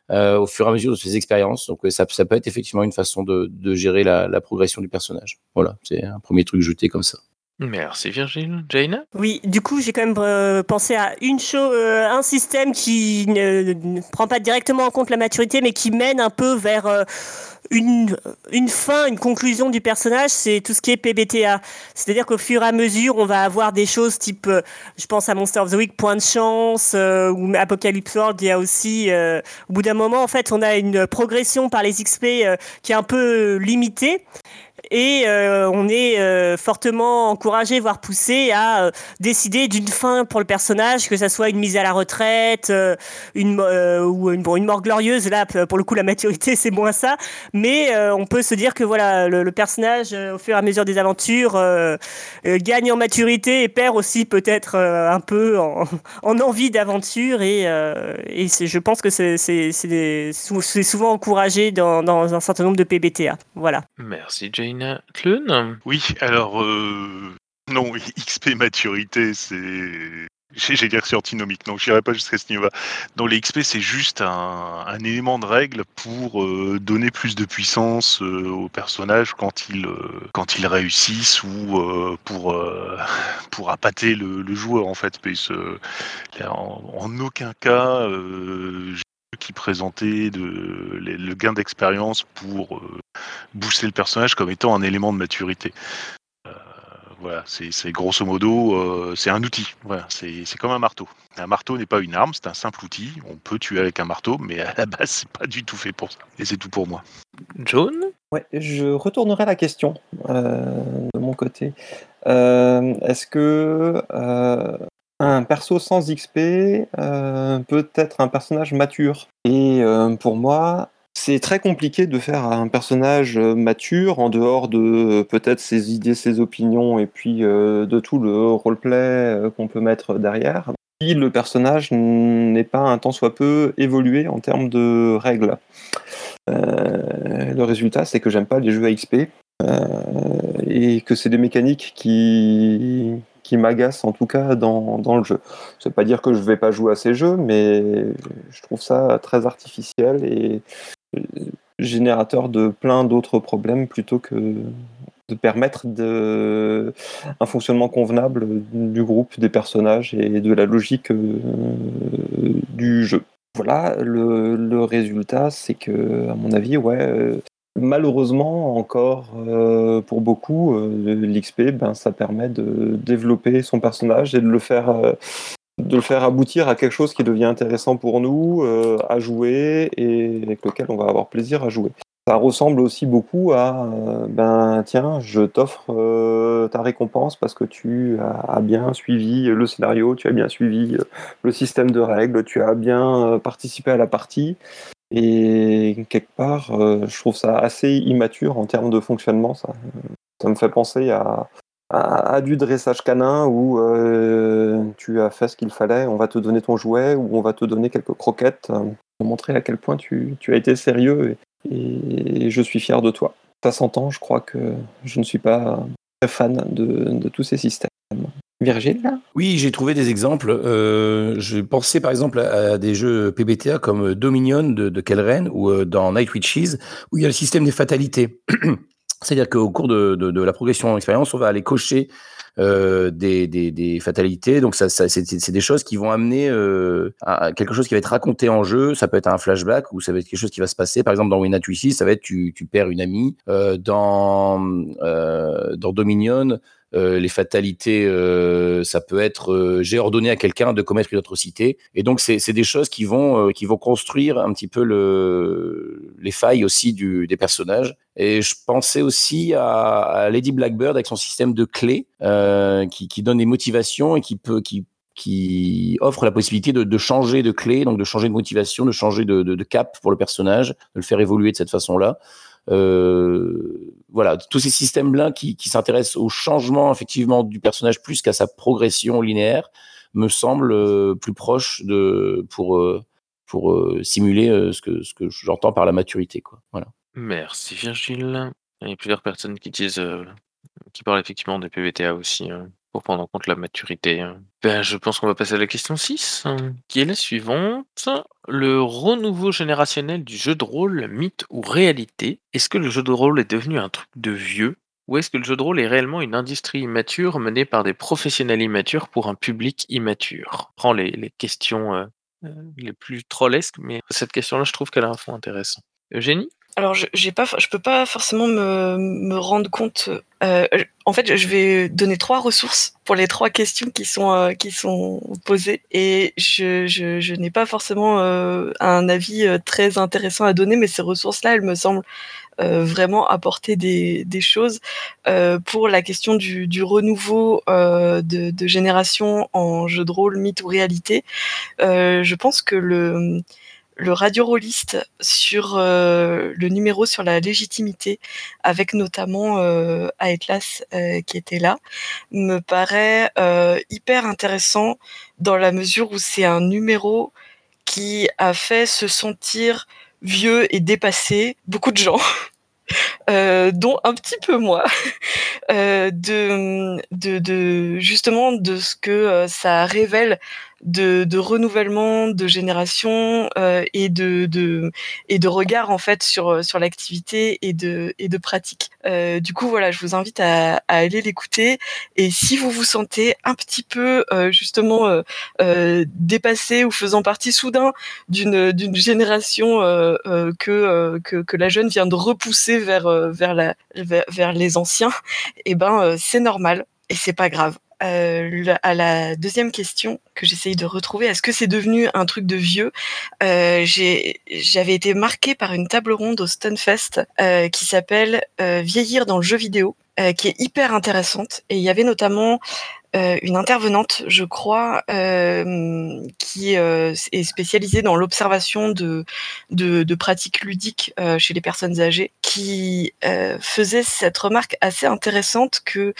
Au fur et à mesure de ses expériences. Donc ça, ça, peut être effectivement une façon de, de gérer la, la, progression du personnage. Voilà, c'est un premier truc jeté comme ça. Merci Virgile. Jaina? Oui, du coup, j'ai quand même euh, pensé à une chose, euh, un système qui ne, prend pas directement en compte la maturité, mais qui mène un peu vers euh, une, une fin, une conclusion du personnage, c'est tout ce qui est PBTA. C'est-à-dire qu'au fur et à mesure, on va avoir des choses type, je pense à Monster of the Week, Point de chance, ou Apocalypse World, il y a aussi, au bout d'un moment, en fait, on a une progression par les XP qui est un peu limitée et euh, on est euh, fortement encouragé, voire poussé à euh, décider d'une fin pour le personnage, que ça soit une mise à la retraite, une, ou une, mort glorieuse. Là, pour le coup, la maturité, c'est moins ça. Mais on peut se dire que voilà, le, personnage, au fur et à mesure des aventures, gagne en maturité et perd aussi peut-être un peu en, en envie d'aventure. Et, et je pense que c'est souvent encouragé dans, dans un certain nombre de PBTA. Voilà. Merci, Jane. Clun Oui, alors euh, non, XP maturité, c'est j'ai dire c'est antinomique, donc j'irai pas jusqu'à ce niveau-là. Donc les XP, c'est juste un, élément de règle pour euh, donner plus de puissance euh, aux personnages quand euh, quand ils réussissent ou pour, pour appâter le, joueur, en fait. En, en, aucun cas, qui présentait de, le gain d'expérience pour euh, booster le personnage comme étant un élément de maturité. Euh, voilà, c'est grosso modo, euh, c'est un outil. Voilà, c'est comme un marteau. Un marteau n'est pas une arme, c'est un simple outil. On peut tuer avec un marteau, mais à la base, c'est pas du tout fait pour ça. Et c'est tout pour moi. John? Ouais, je retournerai la question euh, de mon côté. Euh, Est-ce que euh, un perso sans XP euh, peut être un personnage mature. Et euh, pour moi, c'est très compliqué de faire un personnage mature en dehors de euh, peut-être ses idées, ses opinions et puis euh, de tout le roleplay euh, qu'on peut mettre derrière. Si le personnage n'est pas un tant soit peu évolué en termes de règles. Euh, le résultat, c'est que j'aime pas les jeux à XP et que c'est des mécaniques qui qui m'agace en tout cas dans, dans le jeu. Ça veut pas dire que je vais pas jouer à ces jeux, mais je trouve ça très artificiel et générateur de plein d'autres problèmes plutôt que de permettre de, un fonctionnement convenable du groupe, des personnages et de la logique euh, du jeu. Voilà, le, le résultat, c'est que, à mon avis, ouais, malheureusement, encore euh, pour beaucoup, euh, l'XP, ben, ça permet de développer son personnage et de le faire, euh, de le faire aboutir à quelque chose qui devient intéressant pour nous à jouer et avec lequel on va avoir plaisir à jouer. Ça ressemble aussi beaucoup à, ben tiens, je t'offre ta récompense parce que tu as, bien suivi le scénario, tu as bien suivi le système de règles, tu as bien participé à la partie. Et quelque part, euh, je trouve ça assez immature en termes de fonctionnement. Ça, ça me fait penser à, du dressage canin où euh, tu as fait ce qu'il fallait, on va te donner ton jouet ou on va te donner quelques croquettes euh, pour montrer à quel point tu, as été sérieux et, je suis fier de toi. Ça s'entend, je crois que je ne suis pas fan de tous ces systèmes. Virgile, Oui, j'ai trouvé des exemples. Euh, je pensais par exemple à, des jeux PBTA comme Dominion de, de ou euh, dans Night Witches où il y a le système des fatalités. C'est-à-dire qu'au cours de, la progression en expérience, on va aller cocher euh, des, fatalités. Donc, ça, c'est des choses qui vont amener euh, à quelque chose qui va être raconté en jeu. Ça peut être un flashback ou ça va être quelque chose qui va se passer. Par exemple, dans Winat ça va être tu, perds une amie. Dans Dominion, euh, les fatalités, euh, ça peut être euh, j'ai ordonné à quelqu'un de commettre une atrocité. Et donc, c'est des choses qui vont, qui vont construire un petit peu le, les failles aussi des personnages. Et je pensais aussi à, Lady Blackbird avec son système de clés qui, qui donne des motivations et qui peut, qui, qui offre la possibilité de, changer de clé, donc de changer de motivation, de changer de cap pour le personnage, de le faire évoluer de cette façon-là. Euh, voilà, tous ces systèmes-là qui, s'intéressent au changement effectivement du personnage plus qu'à sa progression linéaire me semblent euh, plus proches de pour euh, pour simuler ce que ce que j'entends par la maturité quoi. Voilà. Merci Virgile. Il y a plusieurs personnes qui disent, qui parlent effectivement des PBTA aussi, pour prendre en compte la maturité. hein. Ben, je pense qu'on va passer à la question 6, hein, qui est la suivante. Le renouveau générationnel du jeu de rôle, mythe ou réalité. Est-ce que le jeu de rôle est devenu un truc de vieux ou est-ce que le jeu de rôle est réellement une industrie immature menée par des professionnels immatures pour un public immature? Prends les, questions euh, euh, les plus trollesques, mais cette question-là, je trouve qu'elle a un fond intéressant. Eugénie? Alors, je, j'ai pas, je peux pas forcément me, me rendre compte. euh, en fait, je vais donner trois ressources pour les trois questions qui sont euh, qui sont posées, et je, je, je n'ai pas forcément euh, un avis euh, très intéressant à donner, mais ces ressources-là, elles me semblent euh, vraiment apporter des, des choses euh, pour la question du, du renouveau de, de génération en jeu de rôle, mythe ou réalité. Je pense que le le radio-rolliste sur euh, le numéro sur la légitimité, avec notamment euh, Aetlas euh, qui était là, me paraît hyper intéressant dans la mesure où c'est un numéro qui a fait se sentir vieux et dépassé beaucoup de gens. Dont un petit peu moi, de, justement de ce que ça révèle de, de renouvellement de génération euh, et de, de et de regard en fait sur sur l'activité et de et de pratique. Euh, du coup voilà, je vous invite à, à aller l'écouter et si vous vous sentez un petit peu euh, justement euh, euh, dépassé ou faisant partie soudain d'une d'une génération euh, euh, que, euh, que que la jeune vient de repousser vers euh, vers la vers, vers les anciens, et ben euh, c'est normal et c'est pas grave. Euh, à la deuxième question que j'essaye de retrouver, est-ce que c'est devenu un truc de vieux? Euh, J'avais été marquée par une table ronde au Stunfest euh, qui s'appelle euh, Vieillir dans le jeu vidéo, qui est hyper intéressante. Et il y avait notamment une intervenante, je crois, qui est spécialisée dans l'observation de, pratiques ludiques chez les personnes âgées, qui faisait cette remarque assez intéressante que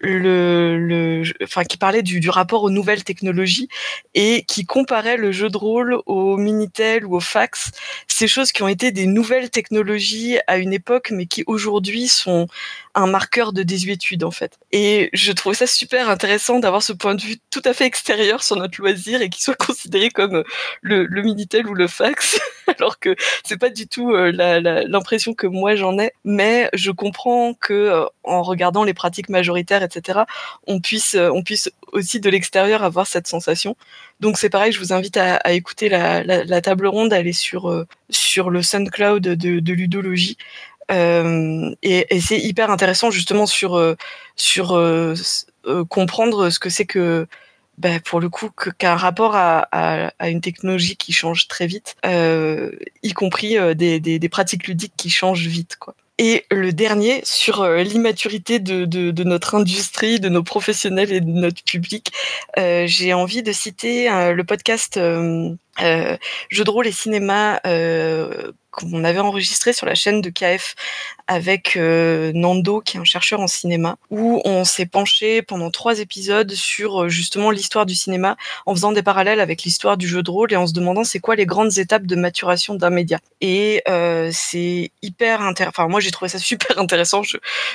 le, le, enfin, qui parlait du, du rapport aux nouvelles technologies et qui comparait le jeu de rôle au Minitel ou au fax, ces choses qui ont été des nouvelles technologies à une époque, mais qui aujourd'hui sont un marqueur de désuétude en fait. Et je trouve ça super intéressant d'avoir ce point de vue tout à fait extérieur sur notre loisir et qui soit considéré comme le, le Minitel ou le fax, alors que c'est pas du tout euh, l'impression que moi j'en ai. Mais je comprends que euh, en regardant les pratiques majoritaires, etc., on puisse, euh, on puisse aussi de l'extérieur avoir cette sensation. Donc c'est pareil, je vous invite à, écouter la, table ronde, aller sur euh, sur le SoundCloud de Ludologie Euh, et, c'est hyper intéressant justement sur euh, sur euh, comprendre ce que c'est que bah, pour le coup qu'un rapport à, à, une technologie qui change très vite, y compris des, des, pratiques ludiques qui changent vite. Quoi. Et le dernier sur l'immaturité de, de, notre industrie, de nos professionnels et de notre public, j'ai envie de citer le podcast euh, de rôle et cinéma euh, qu'on avait enregistré sur la chaîne de KF avec euh, Nando, qui est un chercheur en cinéma, où on s'est penché pendant trois épisodes sur euh, justement l'histoire du cinéma, en faisant des parallèles avec l'histoire du jeu de rôle et en se demandant c'est quoi les grandes étapes de maturation d'un média. Et euh, c'est hyper intéressant. Enfin, moi j'ai trouvé ça super intéressant.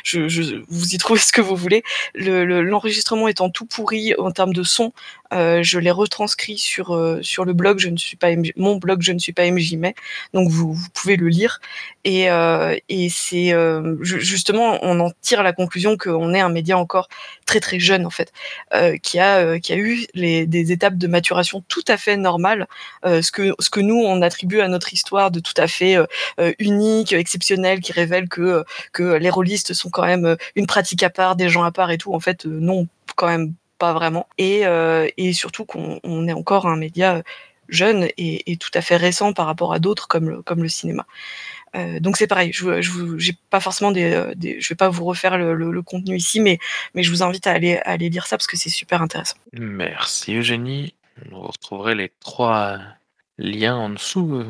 Je, vous y trouvez ce que vous voulez. Le- le- L'enregistrement étant tout pourri en termes de son, euh, je l'ai retranscrit sur euh, sur le blog. Je ne suis pas mon blog. Je ne suis pas MJ mais donc vous, pouvez le lire. Et, euh, et c'est ju- justement, on en tire la conclusion qu'on est un média encore très très jeune en fait, qui a qui a eu les, des étapes de maturation tout à fait normales, ce que ce que nous on attribue à notre histoire de tout à fait unique, exceptionnel, qui révèle que que les rôlistes sont quand même une pratique à part, des gens à part et tout. En fait, non, quand même pas vraiment. Et euh, surtout qu'on on est encore un média jeune et, tout à fait récent par rapport à d'autres comme le, cinéma. Euh, donc c'est pareil, je, je pas forcément des, euh, des, vais pas vous refaire le, contenu ici, mais, je vous invite à aller, à aller lire ça parce que c'est super intéressant. Merci Eugénie. Vous retrouverez les trois liens en dessous euh,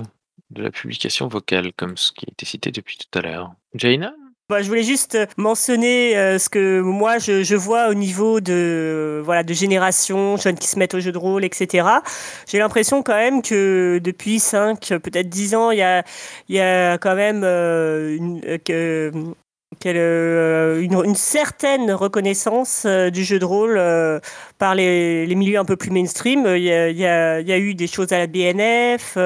de la publication vocale, comme ce qui a été cité depuis tout à l'heure. Jaina? Bah, je voulais juste mentionner euh, ce que moi je, je vois au niveau de voilà de génération, jeunes qui se mettent au jeu de rôle, etc. J'ai l'impression quand même que depuis 5, peut-être 10 ans, il y a, il y a quand même euh, une, euh, que, quelle, euh, une, certaine reconnaissance euh, du jeu de rôle euh, par les, milieux un peu plus mainstream. Il y a, eu des choses à la BNF.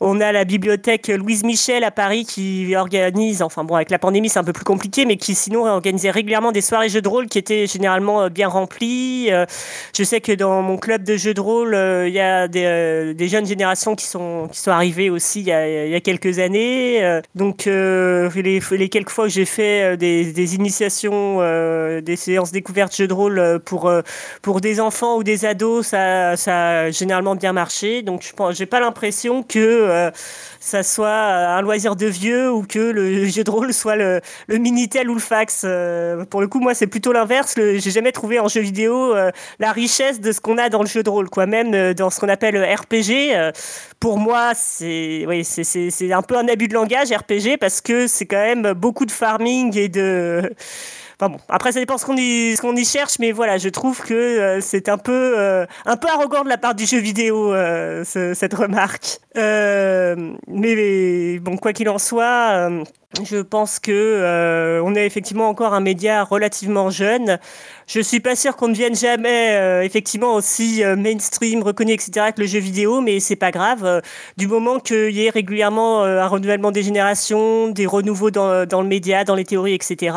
on a la bibliothèque Louise Michel à Paris qui organise, enfin bon, avec la pandémie c'est un peu plus compliqué, mais qui sinon organisait régulièrement des soirées jeux de rôle qui étaient généralement bien remplies. Je sais que dans mon club de jeux de rôle, il y a des, jeunes générations qui sont, arrivées aussi il y a, quelques années. Donc les quelques fois que j'ai fait euh, des, initiations, euh, des séances découvertes jeux de rôle euh, pour, pour des enfants ou des ados, ça, ça a généralement bien marché. Donc je j'ai pas l'impression que ça soit un loisir de vieux ou que le jeu de rôle soit le, le Minitel ou le fax. Pour le coup, moi, c'est plutôt l'inverse. J'ai jamais trouvé en jeu vidéo la richesse de ce qu'on a dans le jeu de rôle, quoi. Même dans ce qu'on appelle RPG. pour moi, c'est oui, c'est un peu un abus de langage RPG parce que c'est quand même beaucoup de farming et de Enfin bon, après ça dépend ce qu'on y, qu'on y cherche, mais voilà, je trouve que euh, c'est un peu, euh, un peu arrogant de la part du jeu vidéo euh, ce- cette remarque. Mais, mais bon, quoi qu'il en soit, je pense que on est effectivement encore un média relativement jeune. Je suis pas sûr qu'on ne vienne jamais euh, effectivement aussi euh, mainstream, reconnu, etc. que le jeu vidéo, mais c'est pas grave. Euh, du moment qu'il y ait régulièrement un renouvellement des générations, des renouveaux dans, le média, dans les théories, etc.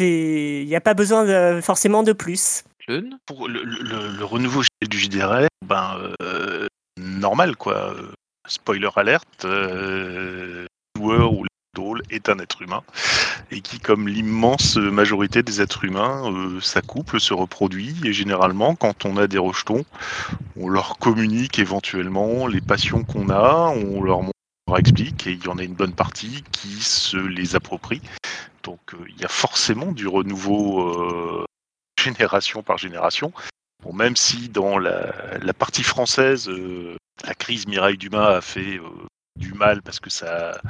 il n'y a pas besoin forcément de plus. Pour le, renouveau du JDR, ben normal quoi. Spoiler alerte, le joueur ou drôle est un être humain et qui, comme l'immense majorité des êtres humains, euh, s'accouple, se reproduit et généralement, quand on a des rejetons, on leur communique éventuellement les passions qu'on a, on leur explique et il y en a une bonne partie qui se les approprie. Donc euh, il y a forcément du renouveau euh, génération par génération. Même si dans la, la partie française, la crise Mireille Dumas a fait du mal parce que ça,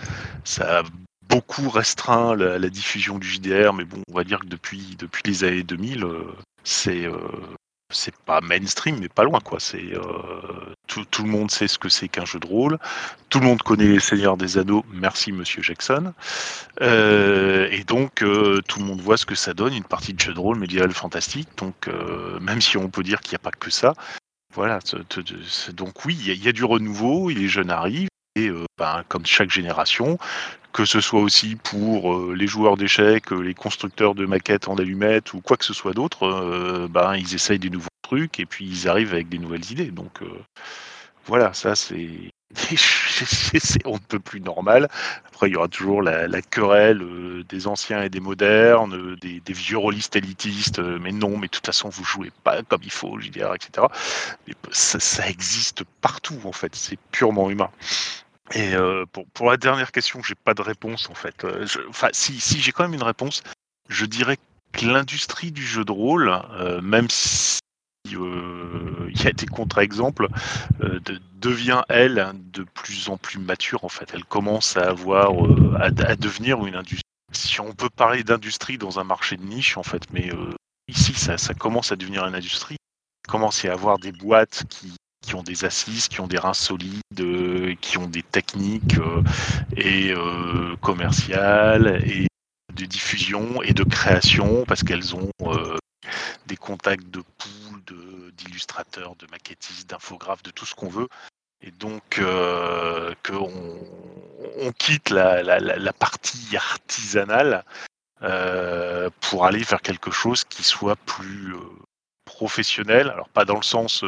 ça a beaucoup restreint la, diffusion du JDR, mais bon, on va dire que depuis, depuis les années 2000, euh, c'est euh, c'est pas mainstream, mais pas loin quoi. Euh, tout, tout le monde sait ce que c'est qu'un jeu de rôle. Tout le monde connaît les Seigneurs des Anneaux. Merci Monsieur Jackson. Et donc tout le monde voit ce que ça donne une partie de jeu de rôle médiéval fantastique. Donc même si on peut dire qu'il n'y a pas que ça, voilà. donc oui, il y a du renouveau. Les jeunes arrivent euh, ben, comme chaque génération, que ce soit aussi pour euh, les joueurs d'échecs, euh, les constructeurs de maquettes en allumettes ou quoi que ce soit d'autre, ben, ils essayent des nouveaux trucs et puis ils arrivent avec des nouvelles idées. Donc voilà, ça c'est on ne peut plus normal. Après, il y aura toujours la, querelle des anciens et des modernes, des, vieux rôlistes élitistes, mais non, mais de toute façon, vous jouez pas comme il faut, JDR, etc. Mais ça, existe partout, en fait. C'est purement humain. Et pour, la dernière question, j'ai pas de réponse, en fait. enfin, si, si j'ai quand même une réponse, je dirais que l'industrie du jeu de rôle, même si euh, il y a des contre-exemples, euh, devient elle de plus en plus mature en fait. Elle commence à avoir, euh, à, devenir une industrie. Si on peut parler d'industrie dans un marché de niche en fait, mais ici ça, commence à devenir une industrie. Commence à avoir des boîtes qui, qui ont des assises, qui ont des reins solides, qui ont des techniques et commerciales et de diffusion et de création parce qu'elles ont des contacts de pool, d'illustrateurs, de, maquettistes, d'infographes, de tout ce qu'on veut. Et donc, euh, qu'on on quitte la, partie artisanale euh, pour aller vers quelque chose qui soit plus euh, professionnel. Alors, pas dans le sens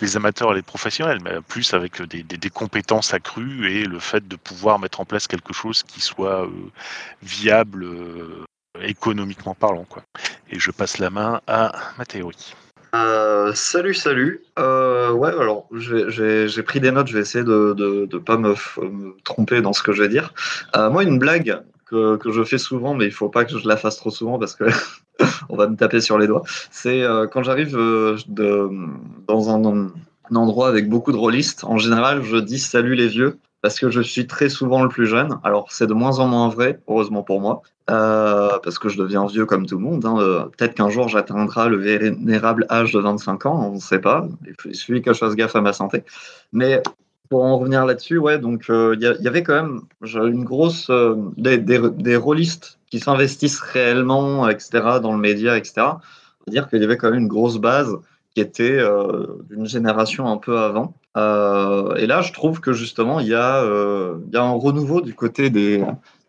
les amateurs et les professionnels, mais plus avec des, compétences accrues et le fait de pouvoir mettre en place quelque chose qui soit viable économiquement parlant. Quoi. Et je passe la main à ma théorie. Euh, salut, salut. Euh, ouais, alors j'ai pris des notes, je vais essayer de ne pas me, tromper dans ce que je vais dire. Euh, moi, une blague que, que, je fais souvent, mais il faut pas que je la fasse trop souvent parce que on va me taper sur les doigts, c'est quand j'arrive dans un, endroit avec beaucoup de rôlistes, en général, je dis salut les vieux parce que je suis très souvent le plus jeune. Alors, c'est de moins en moins vrai, heureusement pour moi, euh, parce que je deviens vieux comme tout le monde. Hein. Euh, peut-être qu'un jour, j'atteindrai le vénérable âge de 25 ans, on ne sait pas. Il suffit que je fasse gaffe à ma santé. Mais pour en revenir là-dessus, ouais, donc euh, il y, avait quand même une grosse. des, des, rôlistes qui s'investissent réellement, etc., dans le média, etc. On va dire qu'il y avait quand même une grosse base qui était d'une génération un peu avant. Euh, et là, je trouve que justement, il y, a, euh, y a un renouveau du côté des,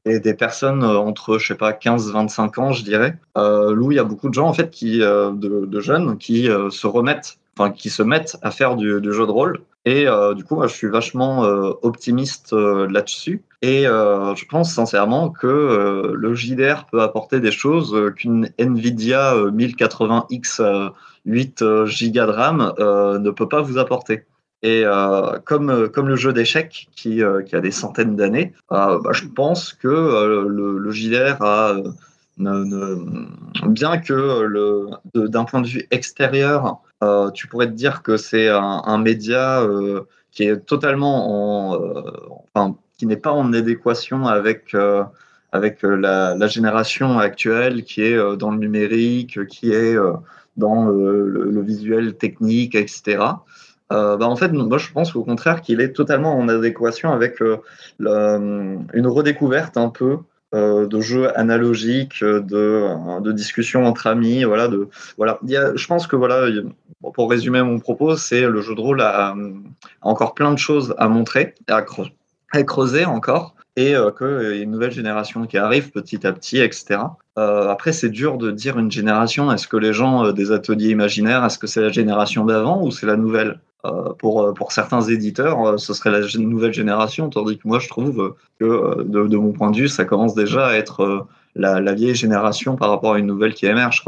des, personnes euh, entre, je sais pas, 15-25 ans, je dirais. Euh, où il y a beaucoup de gens, en fait, qui, de jeunes qui se remettent, enfin, qui se mettent à faire du, jeu de rôle. Et du coup, moi, je suis vachement optimiste là-dessus. Et je pense sincèrement que le JDR peut apporter des choses qu'une Nvidia 1080X 8 Go de RAM ne peut pas vous apporter. Et euh, comme, euh, comme le jeu d'échecs qui, euh, qui, a des centaines d'années, bah, je pense que le, le, JDR a, bien que d'un point de vue extérieur, tu pourrais te dire que c'est un, média qui est totalement en, enfin, qui n'est pas en adéquation avec avec la, génération actuelle qui est dans le numérique, qui est dans le, visuel technique, etc. Euh, bah, en fait, moi je pense au contraire qu'il est totalement en adéquation avec euh, une redécouverte un peu euh, de jeux analogiques, de, de discussions entre amis. Voilà, de, voilà. je pense que voilà, pour résumer mon propos, c'est le jeu de rôle a, encore plein de choses à montrer, à, à creuser encore et qu'il y a une nouvelle génération qui arrive petit à petit, etc. après, c'est dur de dire une génération. Est-ce que les gens des ateliers imaginaires, est-ce que c'est la génération d'avant ou c'est la nouvelle? euh, pour, euh, pour certains éditeurs, euh, ce serait la nouvelle génération, tandis que moi, je trouve que, de, mon point de vue, ça commence déjà à être la, vieille génération par rapport à une nouvelle qui émerge.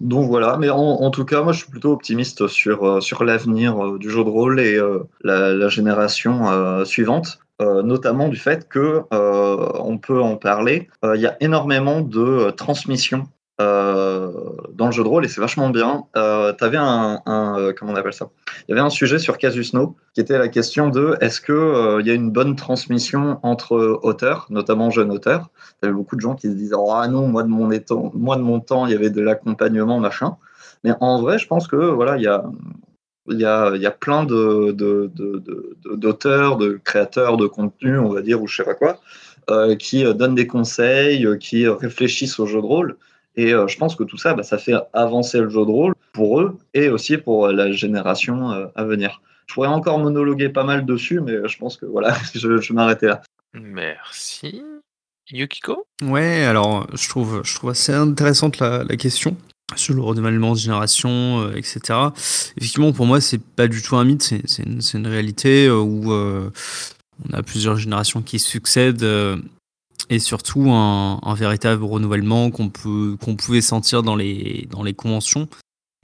Donc voilà, mais en, tout cas, moi je suis plutôt optimiste sur, sur l'avenir du jeu de rôle et la, génération suivante. notamment du fait que on peut en parler. Il y a énormément de transmission euh, dans le jeu de rôle et c'est vachement bien. Euh, tu avais un, euh, comment on appelle ça? Il y avait un sujet sur Casus No qui était la question de est-ce que euh, il y a une bonne transmission entre auteurs, notamment jeunes auteurs? Il y avait beaucoup de gens qui se disaient oh, ah non moi de mon moi de mon temps il y avait de l'accompagnement machin. Mais en vrai je pense que voilà il y a il y a, il y a plein de, d'auteurs, de, de, créateurs de contenu, on va dire, ou je sais pas quoi, euh, qui donnent des conseils, qui réfléchissent au jeu de rôle. Et euh, je pense que tout ça, bah, ça fait avancer le jeu de rôle pour eux et aussi pour euh, la génération euh, à venir. Je pourrais encore monologuer pas mal dessus, mais je pense que voilà, je, je vais m'arrêter là. Merci. Yukiko? Ouais, alors je trouve, je trouve assez intéressante la, la question. sur le renouvellement de génération, etc. Effectivement, pour moi, c'est pas du tout un mythe, c'est une, une, réalité où on a plusieurs générations qui succèdent et surtout un, véritable renouvellement qu'on peut pouvait sentir dans les dans les conventions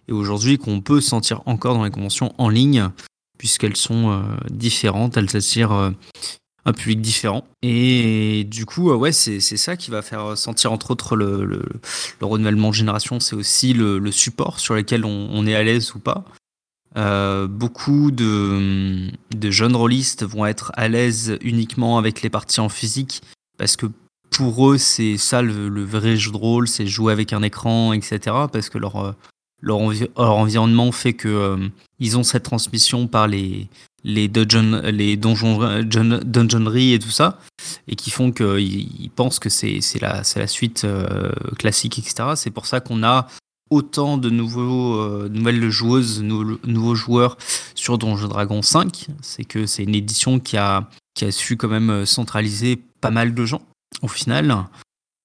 et aujourd'hui qu'on peut sentir encore dans les conventions en ligne puisqu'elles sont euh, différentes, elles attirent euh, un public différent. Et du coup, euh, ouais, c'est ça qui va faire sentir entre autres le, le, le renouvellement de génération, c'est aussi le, le, support sur lequel on, est à l'aise ou pas. Beaucoup de, de jeunes rôlistes vont être à l'aise uniquement avec les parties en physique parce que pour eux, c'est ça le, vrai jeu de rôle, c'est jouer avec un écran, etc. Parce que leur, envi leur environnement fait que euh, ils ont cette transmission par les les dungeon, les donjons dungeonneries et tout ça et qui font qu'ils pensent que c'est la la suite euh, classique etc c'est pour ça qu'on a autant de nouveaux euh, nouvelles joueuses nouveaux, nouveaux joueurs sur Donjon Dragon 5 c'est que c'est une édition qui a qui a su quand même centraliser pas mal de gens au final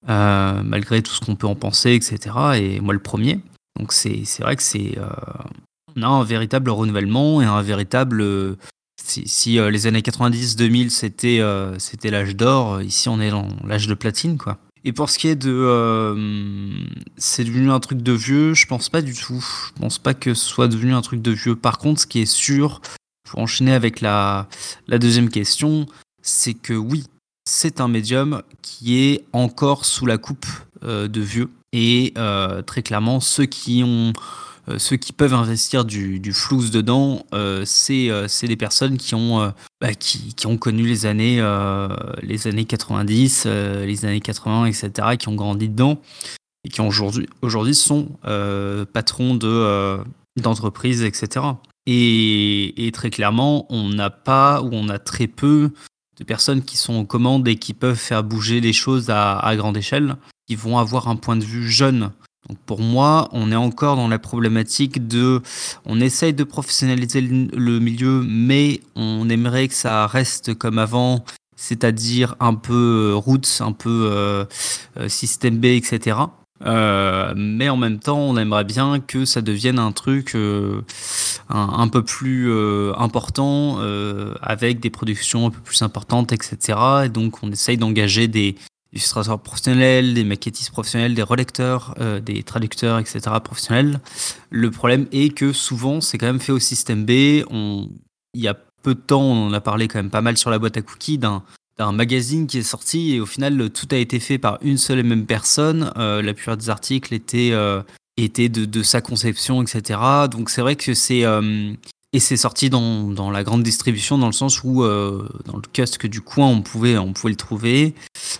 euh, malgré tout ce qu'on peut en penser etc et moi le premier donc c'est vrai que c'est euh, on a un véritable renouvellement et un véritable euh, si, les années 90-2000 c'était l'âge d'or, ici on est dans l'âge de platine quoi. Et pour ce qui est de c'est devenu un truc de vieux, je pense pas du tout. Je pense pas que ce soit devenu un truc de vieux. Par contre, ce qui est sûr, pour enchaîner avec la deuxième question, c'est que oui, c'est un médium qui est encore sous la coupe euh, de vieux. Et euh, très clairement, ceux qui ont euh, ceux qui peuvent investir du, du dedans, c'est des personnes qui ont, bah, connu les années, les années 90, les années 80, etc., qui ont grandi dedans et qui aujourd'hui sont patrons de d'entreprises, etc. Et, et, très clairement, on n'a pas ou on a très peu de personnes qui sont aux commandes et qui peuvent faire bouger les choses à, grande échelle qui vont avoir un point de vue jeune. Donc pour moi, on est encore dans la problématique de, on essaye de professionnaliser le milieu, mais on aimerait que ça reste comme avant, c'est-à-dire un peu roots, un peu euh, système B, etc. Euh, mais en même temps, on aimerait bien que ça devienne un truc euh, un, peu plus euh, important, avec des productions un peu plus importantes, etc. Et donc, on essaye d'engager des, illustrateurs professionnels, des maquettistes professionnels, des relecteurs, des traducteurs, etc. professionnels. Le problème est que souvent, c'est quand même fait au système B. Il y a peu de temps, on en a parlé quand même pas mal sur la boîte à cookies d'un d'un magazine qui est sorti et au final tout a été fait par une seule et même personne. Euh, la plupart des articles étaient, euh, étaient de, sa conception, etc. Donc c'est vrai que c'est euh, et c'est sorti dans, dans, la grande distribution, dans le sens où, dans le kiosque du coin, on pouvait, on pouvait le trouver.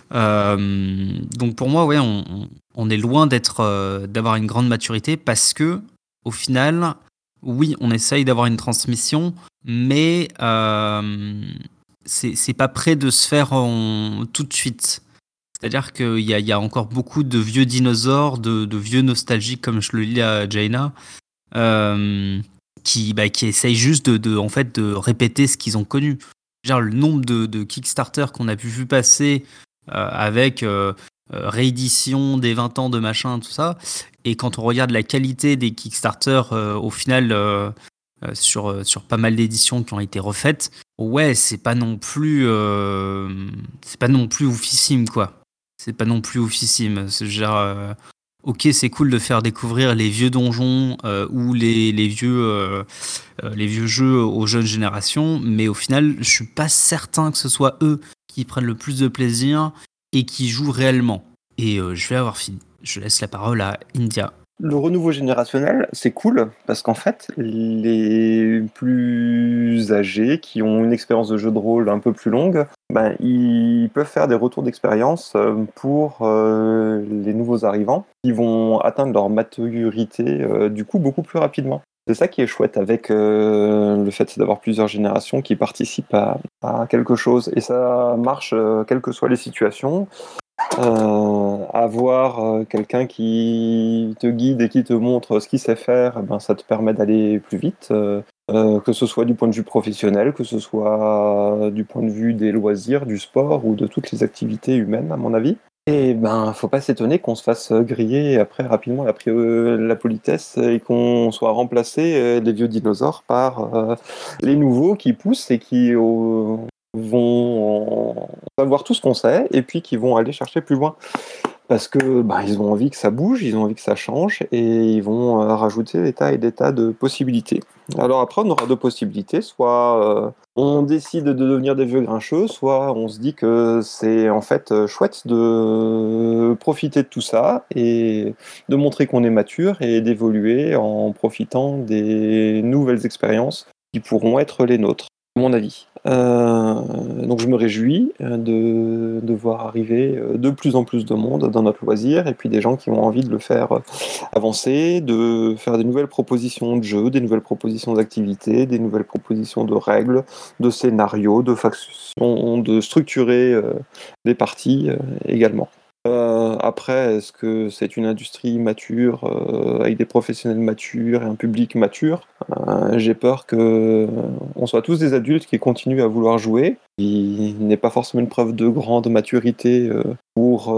Donc pour moi, ouais, on, on est loin d'être, d'avoir une grande maturité parce que, au final, oui, on essaye d'avoir une transmission, mais c'est pas prêt de se faire en, tout de suite. C'est-à-dire qu'il y, y, a encore beaucoup de vieux dinosaures, de, vieux nostalgiques, comme je le lis à Jaina. Euh, qui, bah, qui essayent juste de, en fait, de répéter ce qu'ils ont connu. Genre, le nombre de, de Kickstarter qu'on a pu vu passer euh, avec euh, réédition des 20 ans de machin, tout ça, et quand on regarde la qualité des Kickstarter au final sur, sur pas mal d'éditions qui ont été refaites, ouais, c'est pas non plus c'est pas non plus oufissime quoi. C'est pas non plus oufissime. Ok, c'est cool de faire découvrir les vieux donjons euh, ou les, les vieux, euh, les vieux jeux aux jeunes générations, mais au final, je suis pas certain que ce soit eux qui prennent le plus de plaisir et qui jouent réellement. Et euh, je vais avoir fini. Je laisse la parole à India. Le renouveau générationnel, c'est cool parce qu'en fait, les plus âgés qui ont une expérience de jeu de rôle un peu plus longue, ben, ils peuvent faire des retours d'expérience pour euh, les nouveaux arrivants qui vont atteindre leur maturité euh, du coup beaucoup plus rapidement. C'est ça qui est chouette avec euh, le fait d'avoir plusieurs générations qui participent à, quelque chose. Et ça marche euh, quelles que soient les situations. Euh, avoir euh, quelqu'un qui te guide et qui te montre ce qu'il sait faire, eh ben, ça te permet d'aller plus vite, euh, que ce soit du point de vue professionnel, que ce soit du point de vue des loisirs, du sport ou de toutes les activités humaines, à mon avis. Et ben, faut pas s'étonner qu'on se fasse griller après rapidement la, euh, la politesse et qu'on soit remplacé euh, les vieux dinosaures par les nouveaux qui poussent et qui vont savoir tout ce qu'on sait et puis qui vont aller chercher plus loin. Parce que ben, ils ont envie que ça bouge, ils ont envie que ça change et ils vont euh, rajouter des tas et des tas de possibilités. Alors après, on aura deux possibilités. Soit euh, on décide de devenir des vieux grincheux, soit on se dit que c'est en fait euh, chouette de profiter de tout ça et de montrer qu'on est mature et d'évoluer en profitant des nouvelles expériences qui pourront être les nôtres, mon avis. Euh, donc je me réjouis euh, de, de voir arriver euh, de plus en plus de monde dans notre loisir et puis des gens qui ont envie de le faire avancer, de faire des nouvelles propositions de jeux, des nouvelles propositions d'activités, des nouvelles propositions de règles, de scénarios, de factions, de structurer des parties également. Euh, après, est-ce que c'est une industrie mature euh, avec des professionnels matures et un public mature? Euh, J'ai peur que euh, on soit tous des adultes qui continuent à vouloir jouer. Il n'est pas forcément une preuve de grande maturité pour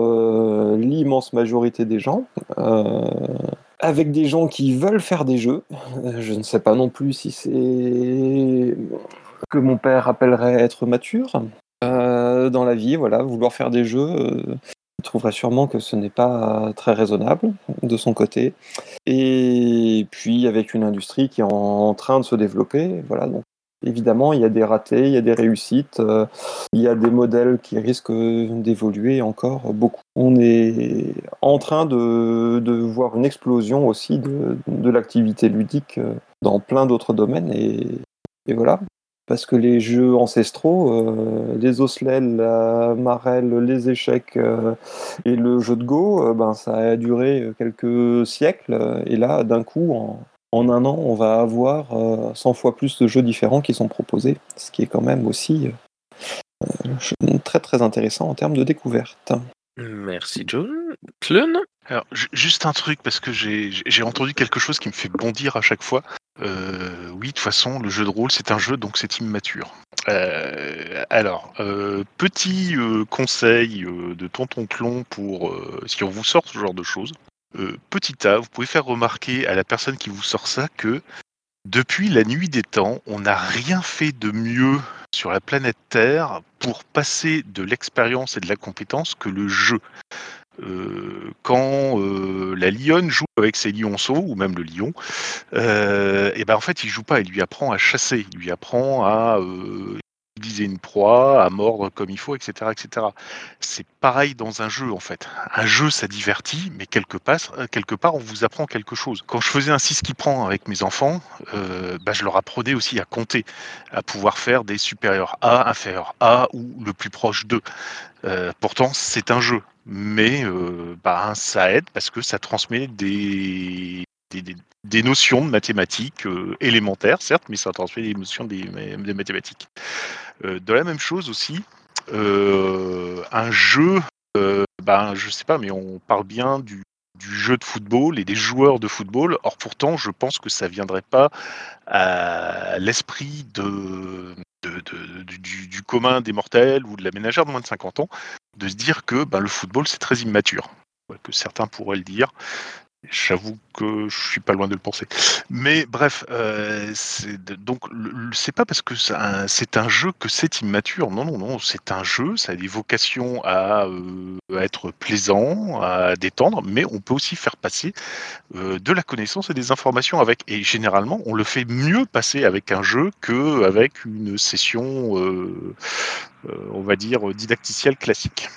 l'immense majorité des gens. Avec des gens qui veulent faire des jeux. Je ne sais pas non plus si c'est que mon père appellerait être mature. Dans la vie, voilà, vouloir faire des jeux, trouverait sûrement que ce n'est pas très raisonnable de son côté. Et puis avec une industrie qui est en train de se développer, voilà, donc évidemment il y a des ratés, il y a des réussites, euh, il y a des modèles qui risquent d'évoluer encore beaucoup. On est en train de, de voir une explosion aussi de, de l'activité ludique euh, dans plein d'autres domaines et, et voilà. Parce que les jeux ancestraux, euh, les osselets, la marelle, les échecs euh, et le jeu de Go, euh, ben, ça a duré quelques siècles. Et là, d'un coup, en, en un an, on va avoir euh, 100 fois plus de jeux différents qui sont proposés. Ce qui est quand même aussi très très intéressant en termes de découverte. Merci John. Clun Alors, ju- juste un truc, parce que j'ai entendu quelque chose qui me fait bondir à chaque fois. Euh, oui, de toute façon, le jeu de rôle, c'est un jeu, donc c'est immature. Euh, alors, euh, petit conseil de Tonton Clon pour si on vous sort ce genre de choses. Petit A, vous pouvez faire remarquer à la personne qui vous sort ça que depuis la nuit des temps, on n'a rien fait de mieux sur la planète Terre pour passer de l'expérience et de la compétence que le jeu. Euh, quand euh, la lionne joue avec ses lionceaux, ou même le lion, euh, et ben en fait il joue pas, il lui apprend à chasser, il lui apprend à euh, utiliser une proie, à mordre comme il faut, etc. etc. C'est pareil dans un jeu en fait. Un jeu ça divertit, mais quelque part, quelque part on vous apprend quelque chose. Quand je faisais un 6 qui prend avec mes enfants, euh, bah, je leur apprenais aussi à compter, à pouvoir faire des supérieurs A, inférieurs A ou le plus proche d'eux. Euh, pourtant, c'est un jeu, mais euh, bah, ça aide parce que ça transmet des, des, notions de mathématiques euh, élémentaires, certes, mais ça transmet des notions des, mathématiques. Euh, de la même chose aussi, euh, un jeu, ben, je sais pas, mais on parle bien du, jeu de football et des joueurs de football. Or, pourtant, je pense que ça viendrait pas à l'esprit de, du, commun des mortels ou de la ménagère de moins de 50 ans de se dire que ben, le football, c'est très immature. Que certains pourraient le dire. J'avoue que je suis pas loin de le penser. Mais bref, euh, donc c'est pas parce que c'est un, jeu que c'est immature. Non, non, non, c'est un jeu. Ça a des vocations à, euh, être plaisant, à détendre, mais on peut aussi faire passer euh, de la connaissance et des informations avec. Et généralement, on le fait mieux passer avec un jeu que avec une session, euh, euh, on va dire didacticielle classique.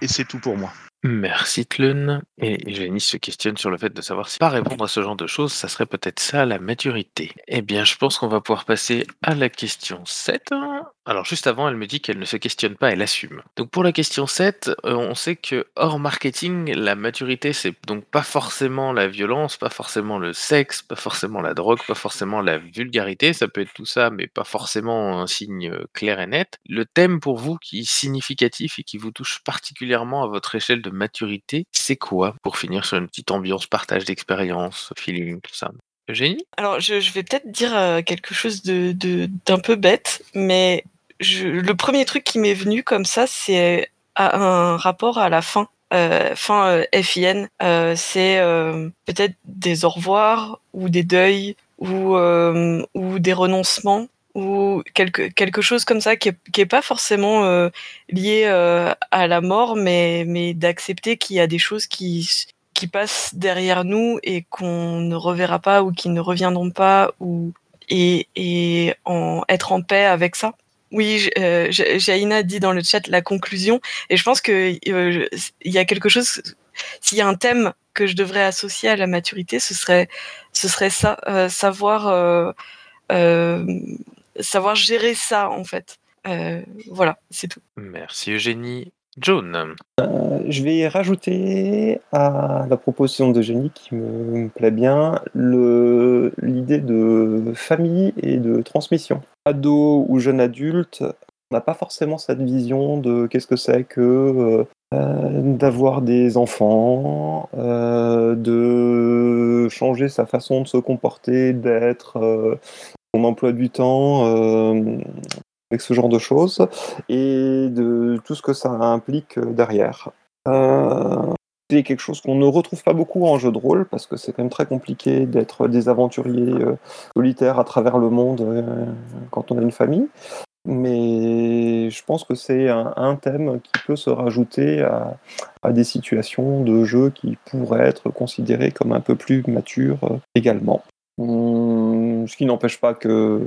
Et c'est tout pour moi. Merci Tlun. Et Janice se questionne sur le fait de savoir si pas répondre à ce genre de choses, ça serait peut-être ça la maturité. Eh bien, je pense qu'on va pouvoir passer à la question 7. Alors, juste avant, elle me dit qu'elle ne se questionne pas, elle assume. Donc, pour la question 7, euh, on sait que hors marketing, la maturité, c'est donc pas forcément la violence, pas forcément le sexe, pas forcément la drogue, pas forcément la vulgarité. Ça peut être tout ça, mais pas forcément un signe euh, clair et net. Le thème pour vous qui est significatif et qui vous touche particulièrement à votre échelle de maturité, c'est quoi Pour finir sur une petite ambiance partage d'expérience, feeling, tout ça? Eugénie? Alors, je, vais peut-être dire euh, quelque chose de de- d'un peu bête, mais le premier truc qui m'est venu comme ça, c'est un rapport à la fin. fin FIN, c'est peut-être des au revoir ou des deuils ou, ou des renoncements ou quelque, quelque chose comme ça qui est, qui est pas forcément euh, lié euh, à la mort, mais, mais d'accepter qu'il y a des choses qui, qui passent derrière nous et qu'on ne reverra pas ou qui ne reviendront pas ou et, et en être en paix avec ça. Oui, euh, Jaina dit dans le chat la conclusion et je pense que euh, il y a quelque chose. S'il y a un thème que je devrais associer à la maturité, ce serait ce serait ça, euh, savoir euh, euh, savoir gérer ça en fait. Euh, voilà, c'est tout. Merci Eugénie. John. Euh, je vais rajouter à la proposition d'Eugénie qui me, me plaît bien l'idée de famille et de transmission. Ado ou jeune adulte, on n'a pas forcément cette vision de qu'est-ce que c'est que euh, d'avoir des enfants, euh, de changer sa façon de se comporter, d'être, euh, son emploi du temps, euh, avec ce genre de choses, et de tout ce que ça implique derrière. Euh, c'est quelque chose qu'on ne retrouve pas beaucoup en jeu de rôle, parce que c'est quand même très compliqué d'être des aventuriers euh, solitaires à travers le monde euh, quand on a une famille. Mais je pense que c'est un, thème qui peut se rajouter à, des situations de jeu qui pourraient être considérées comme un peu plus matures euh, également. Hum, ce qui n'empêche pas que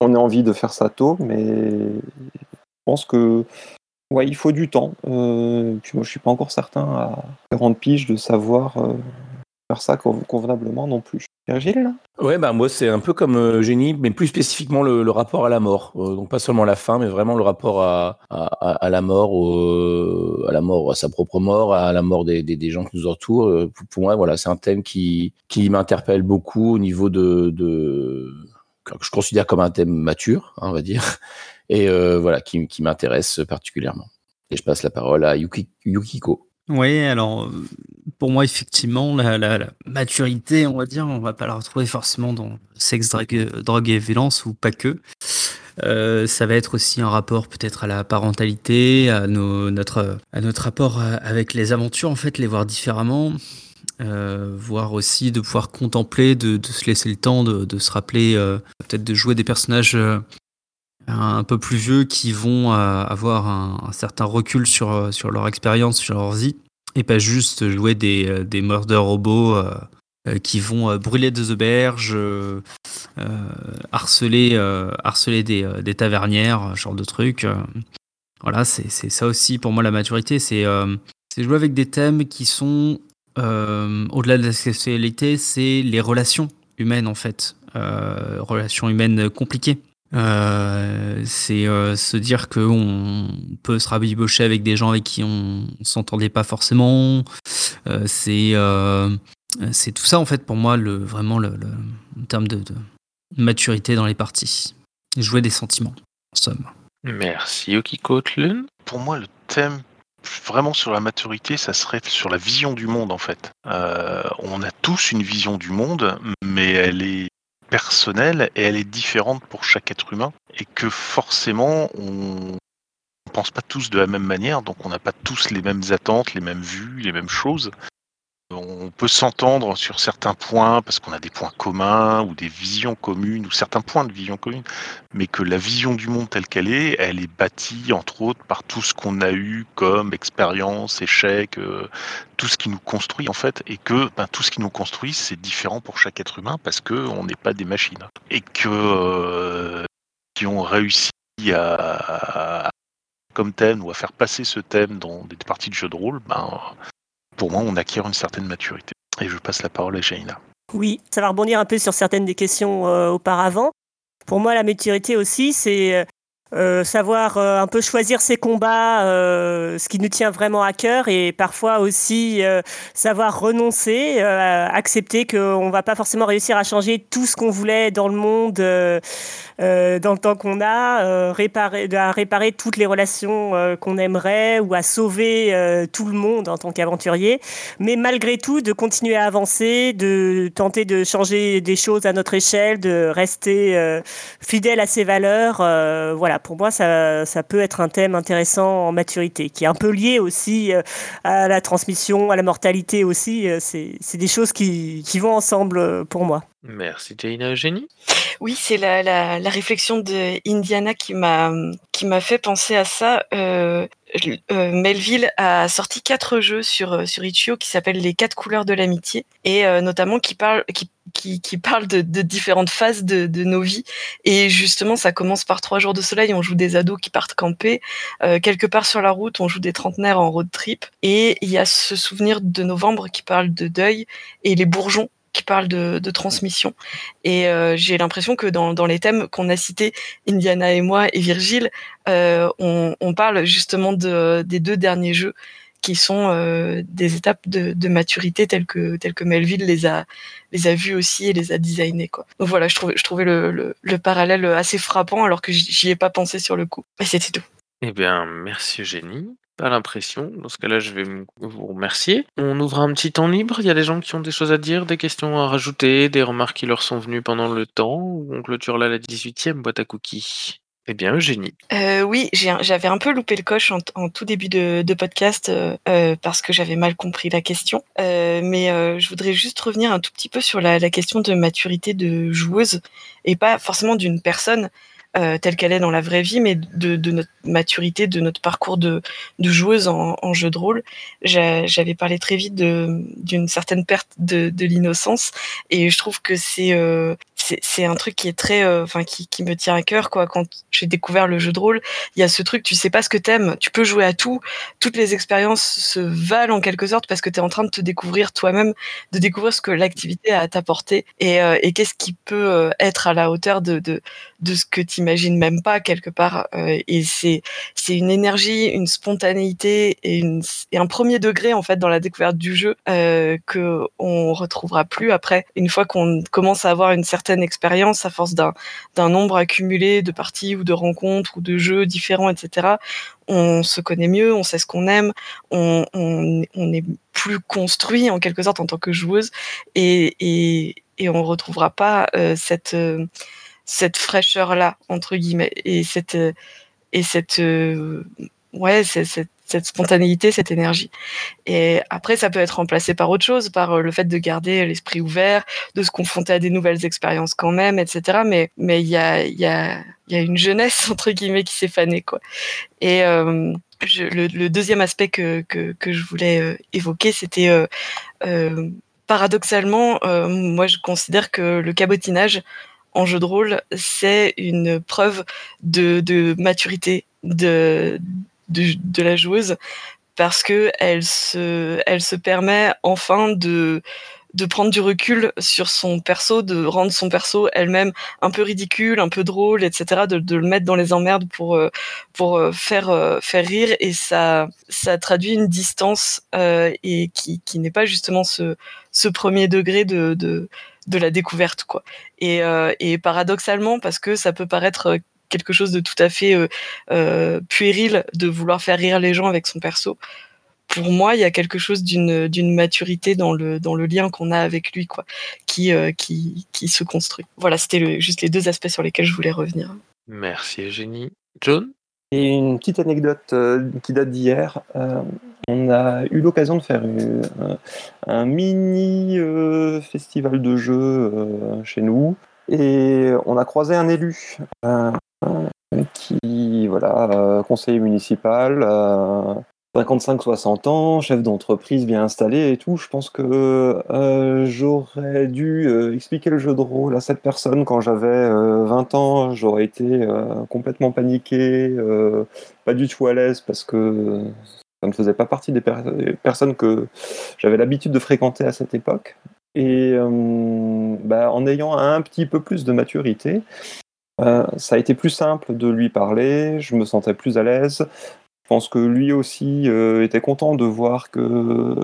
on ait envie de faire ça tôt, mais je pense que ouais, faut du temps. Euh, puis moi, je suis pas encore certain à 40 piges de savoir euh, faire ça convenablement non plus. Virgile Ouais, bah moi c'est un peu comme euh, Génie, mais plus spécifiquement le, rapport à la mort. Euh, donc pas seulement la fin, mais vraiment le rapport à, la mort, au, à la mort, à sa propre mort, à la mort des, gens qui nous entourent. Euh, pour, moi, voilà, c'est un thème qui, qui m'interpelle beaucoup au niveau de, que je considère comme un thème mature, hein, on va dire, et euh, voilà, qui, m'intéresse particulièrement. Et je passe la parole à Yuki, Yukiko. Oui, alors pour moi, effectivement, la, maturité, on va dire, on va pas la retrouver forcément dans sexe, drogue, drogue et violence ou pas que. Euh, ça va être aussi un rapport peut-être à la parentalité, à, notre, à notre rapport avec les aventures, en fait, les voir différemment. Euh, voir aussi de pouvoir contempler, de, se laisser le temps de, se rappeler, euh, peut-être de jouer des personnages euh, un peu plus vieux qui vont euh, avoir un, certain recul sur, sur leur expérience, sur leur vie, et pas juste jouer des, euh, des murder robots euh, qui vont brûler des auberges, harceler, harceler des, des tavernières, genre de trucs. Voilà, c'est ça aussi pour moi la maturité, c'est jouer avec des thèmes qui sont au-delà de la sexualité, c'est les relations humaines en fait, relations humaines compliquées. Euh, c'est euh, se dire qu'on peut se rabibocher avec des gens avec qui on, on s'entendait pas forcément. Euh, c'est c'est tout ça en fait pour moi le vraiment le, le en termes de, de, maturité dans les parties. Jouer des sentiments en somme. Merci Yukiko Tlun. Pour moi le thème vraiment sur la maturité, ça serait sur la vision du monde en fait. Euh, on a tous une vision du monde, mais elle est personnelle et elle est différente pour chaque être humain et que forcément on pense pas tous de la même manière, donc on n'a pas tous les mêmes attentes, les mêmes vues, les mêmes choses. On peut s'entendre sur certains points parce qu'on a des points communs ou des visions communes ou certains points de vision commune, mais que la vision du monde telle qu'elle est, elle est bâtie entre autres par tout ce qu'on a eu comme expérience, échec, euh, tout ce qui nous construit en fait, et que ben, tout ce qui nous construit c'est différent pour chaque être humain parce que on n'est pas des machines. Et que euh, qui ont réussi à comme thème ou à faire passer ce thème dans des parties de jeux de rôle, ben pour moi, on acquiert une certaine maturité. Et je passe la parole à Jaina. Oui, ça va rebondir un peu sur certaines des questions euh, auparavant. Pour moi, la maturité aussi, c'est euh, savoir euh, un peu choisir ses combats, ce qui nous tient vraiment à cœur, et parfois aussi savoir renoncer, accepter qu'on ne va pas forcément réussir à changer tout ce qu'on voulait dans le monde euh, dans le temps qu'on a, euh, réparer, à réparer toutes les relations euh, qu'on aimerait ou à sauver euh, tout le monde en tant qu'aventurier. Mais malgré tout, de continuer à avancer, de tenter de changer des choses à notre échelle, de rester euh, fidèle à ses valeurs. euh, voilà, pour moi, ça, ça peut être un thème intéressant en maturité, qui est un peu lié aussi à la transmission, à la mortalité aussi. C'est des choses qui, qui vont ensemble pour moi. Merci Jaina Eugénie. Oui, c'est la, la, la réflexion de Indiana qui m'a qui m'a fait penser à ça. Euh, euh, Melville a sorti quatre jeux sur euh, sur Itch.io qui s'appellent les quatre couleurs de l'amitié et euh, notamment qui parlent qui qui, qui parlent de, de différentes phases de, de nos vies. Et justement ça commence par trois jours de soleil on joue des ados qui partent camper. Euh, quelque part sur la route on joue des trentenaires en road trip. Et il y a ce souvenir de novembre qui parle de deuil et les bourgeons qui parlent de, transmission et euh, j'ai l'impression que dans, les thèmes qu'on a cités, Indiana et moi et Virgile, euh, on, parle justement de, des deux derniers jeux qui sont euh, des étapes de, maturité telles que, telles que Melville les a, les a vues aussi et les a designées. Quoi. Donc voilà, je trouvais, je trouvais le, le, le parallèle assez frappant alors que j'y j'y ai pas pensé sur le coup. Et c'était tout. Eh bien, merci Eugénie. Pas l'impression. Dans ce cas-là, je vais vous remercier. On ouvre un petit temps libre. Il y a des gens qui ont des choses à dire, des questions à rajouter, des remarques qui leur sont venues pendant le temps. On clôture là la 18e boîte à cookies. Eh bien, Eugénie. Euh, oui, j'avais un peu loupé le coche en, tout début de, podcast euh, euh, parce que j'avais mal compris la question. Mais je voudrais juste revenir un tout petit peu sur la question de maturité de joueuse et pas forcément d'une personne euh, telle qu'elle est dans la vraie vie, mais de, de notre maturité, de notre parcours de, de joueuse en, en jeu de rôle. J'a- J'avais parlé très vite d'une certaine perte de, de l'innocence et je trouve que c'est euh, c'est un truc qui est très euh, enfin qui, qui me tient à cœur quoi. Quand j'ai découvert le jeu de rôle il y a ce truc tu sais pas ce que t'aimes tu peux jouer à tout. Toutes les expériences se valent en quelque sorte parce que tu es en train de te découvrir toi-même de découvrir ce que l'activité a à t'apporter et, euh, et qu'est-ce qui peut euh, être à la hauteur de, de, de ce que t'imagines même pas quelque part et c'est c'est une énergie une spontanéité et, et un premier degré en fait dans la découverte du jeu que on retrouvera plus après une fois qu'on commence à avoir une certaine expérience à force d'un nombre accumulé de parties ou de rencontres ou de jeux différents etc on se connaît mieux on sait ce qu'on aime on, on, est plus construit en quelque sorte en tant que joueuse et, et, et on retrouvera pas euh, cette euh, cette fraîcheur là entre guillemets et cette euh, et cette ouais cette, cette spontanéité cette énergie. Et après ça peut être remplacé par autre chose par euh, le fait de garder l'esprit ouvert de se confronter à des nouvelles expériences quand même etc mais mais il y a y a y a une jeunesse entre guillemets qui s'est fanée quoi. Et euh, le, deuxième aspect que, que, je voulais euh, évoquer, c'était paradoxalement, moi je considère que le cabotinage en jeu de rôle, c'est une preuve de, de maturité de, de, la joueuse parce que elle se, elle se permet enfin de, de prendre du recul sur son perso, de rendre son perso elle-même un peu ridicule, un peu drôle, etc., de, de le mettre dans les emmerdes pour, euh, pour euh, faire, euh, faire rire et ça, ça traduit une distance et qui, qui n'est pas justement ce, ce premier degré de, de, de la découverte quoi. Et, et paradoxalement parce que ça peut paraître quelque chose de tout à fait euh, euh, puéril de vouloir faire rire les gens avec son perso. Pour moi, il y a quelque chose d'une d'une maturité dans le dans le lien qu'on a avec lui quoi, qui euh, qui qui se construit. Voilà, c'était le, juste les deux aspects sur lesquels je voulais revenir. Merci Eugénie. John? Et une petite anecdote euh, qui date d'hier. Euh, on a eu l'occasion de faire une- un, un mini euh, festival de jeux euh, chez nous. Et on a croisé un élu qui, voilà, euh, conseiller municipal, euh, 55-60 ans, chef d'entreprise bien installé et tout. Je pense que euh, j'aurais dû euh, expliquer le jeu de rôle à cette personne quand j'avais euh, 20 ans. J'aurais été euh, complètement paniqué, euh, pas du tout à l'aise parce que ça ne faisait pas partie des, per- des personnes que j'avais l'habitude de fréquenter à cette époque. Et euh, bah, en ayant un petit peu plus de maturité, euh, ça a été plus simple de lui parler, je me sentais plus à l'aise. Je pense que lui aussi euh, était content de voir que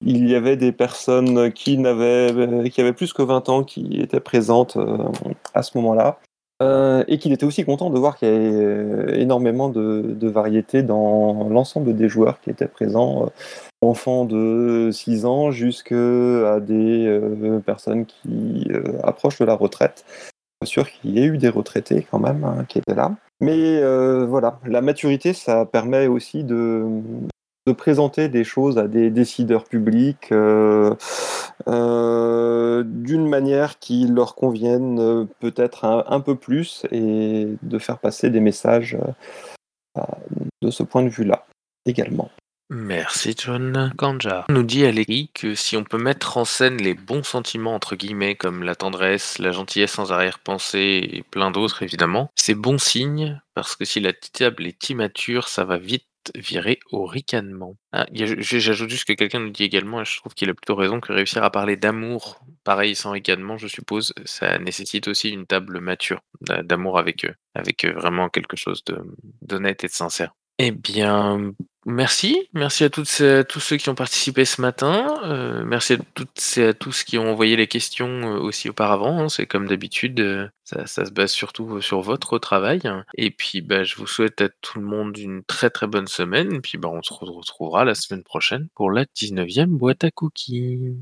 il y avait des personnes qui n'avaient qui avaient plus que 20 ans qui étaient présentes euh, à ce moment-là. Euh, et qu'il était aussi content de voir qu'il y avait euh, énormément de, de variétés dans l'ensemble des joueurs qui étaient présents, euh, enfants de 6 ans jusqu'à des euh, personnes qui euh, approchent de la retraite. Sûr qu'il y ait eu des retraités quand même hein, qui étaient là. Mais euh, voilà, la maturité, ça permet aussi de, présenter des choses à des décideurs publics euh, euh, d'une manière qui leur convienne peut-être un, peu plus et de faire passer des messages de ce point de vue-là également. Merci John. Kanja nous dit Alérie que si on peut mettre en scène les bons sentiments entre guillemets comme la tendresse, la gentillesse sans arrière-pensée et plein d'autres évidemment, c'est bon signe parce que si la table est immature, ça va vite virer au ricanement. Ah, J'ajoute juste que quelqu'un nous dit également, et je trouve qu'il a plutôt raison, que réussir à parler d'amour, pareil sans ricanement, je suppose, ça nécessite aussi une table mature, d'a- d'amour avec eux, avec euh, vraiment quelque chose d'honnête et de sincère. Eh bien, merci. Merci à toutes à tous ceux qui ont participé ce matin. Euh, merci à toutes et à tous qui ont envoyé les questions euh, aussi auparavant. hein. C'est comme d'habitude, euh, ça, ça se base surtout sur votre travail. Et puis, bah, je vous souhaite à tout le monde une très très bonne semaine. Et puis, bah, on se retrouvera la semaine prochaine pour la 19e boîte à cookies.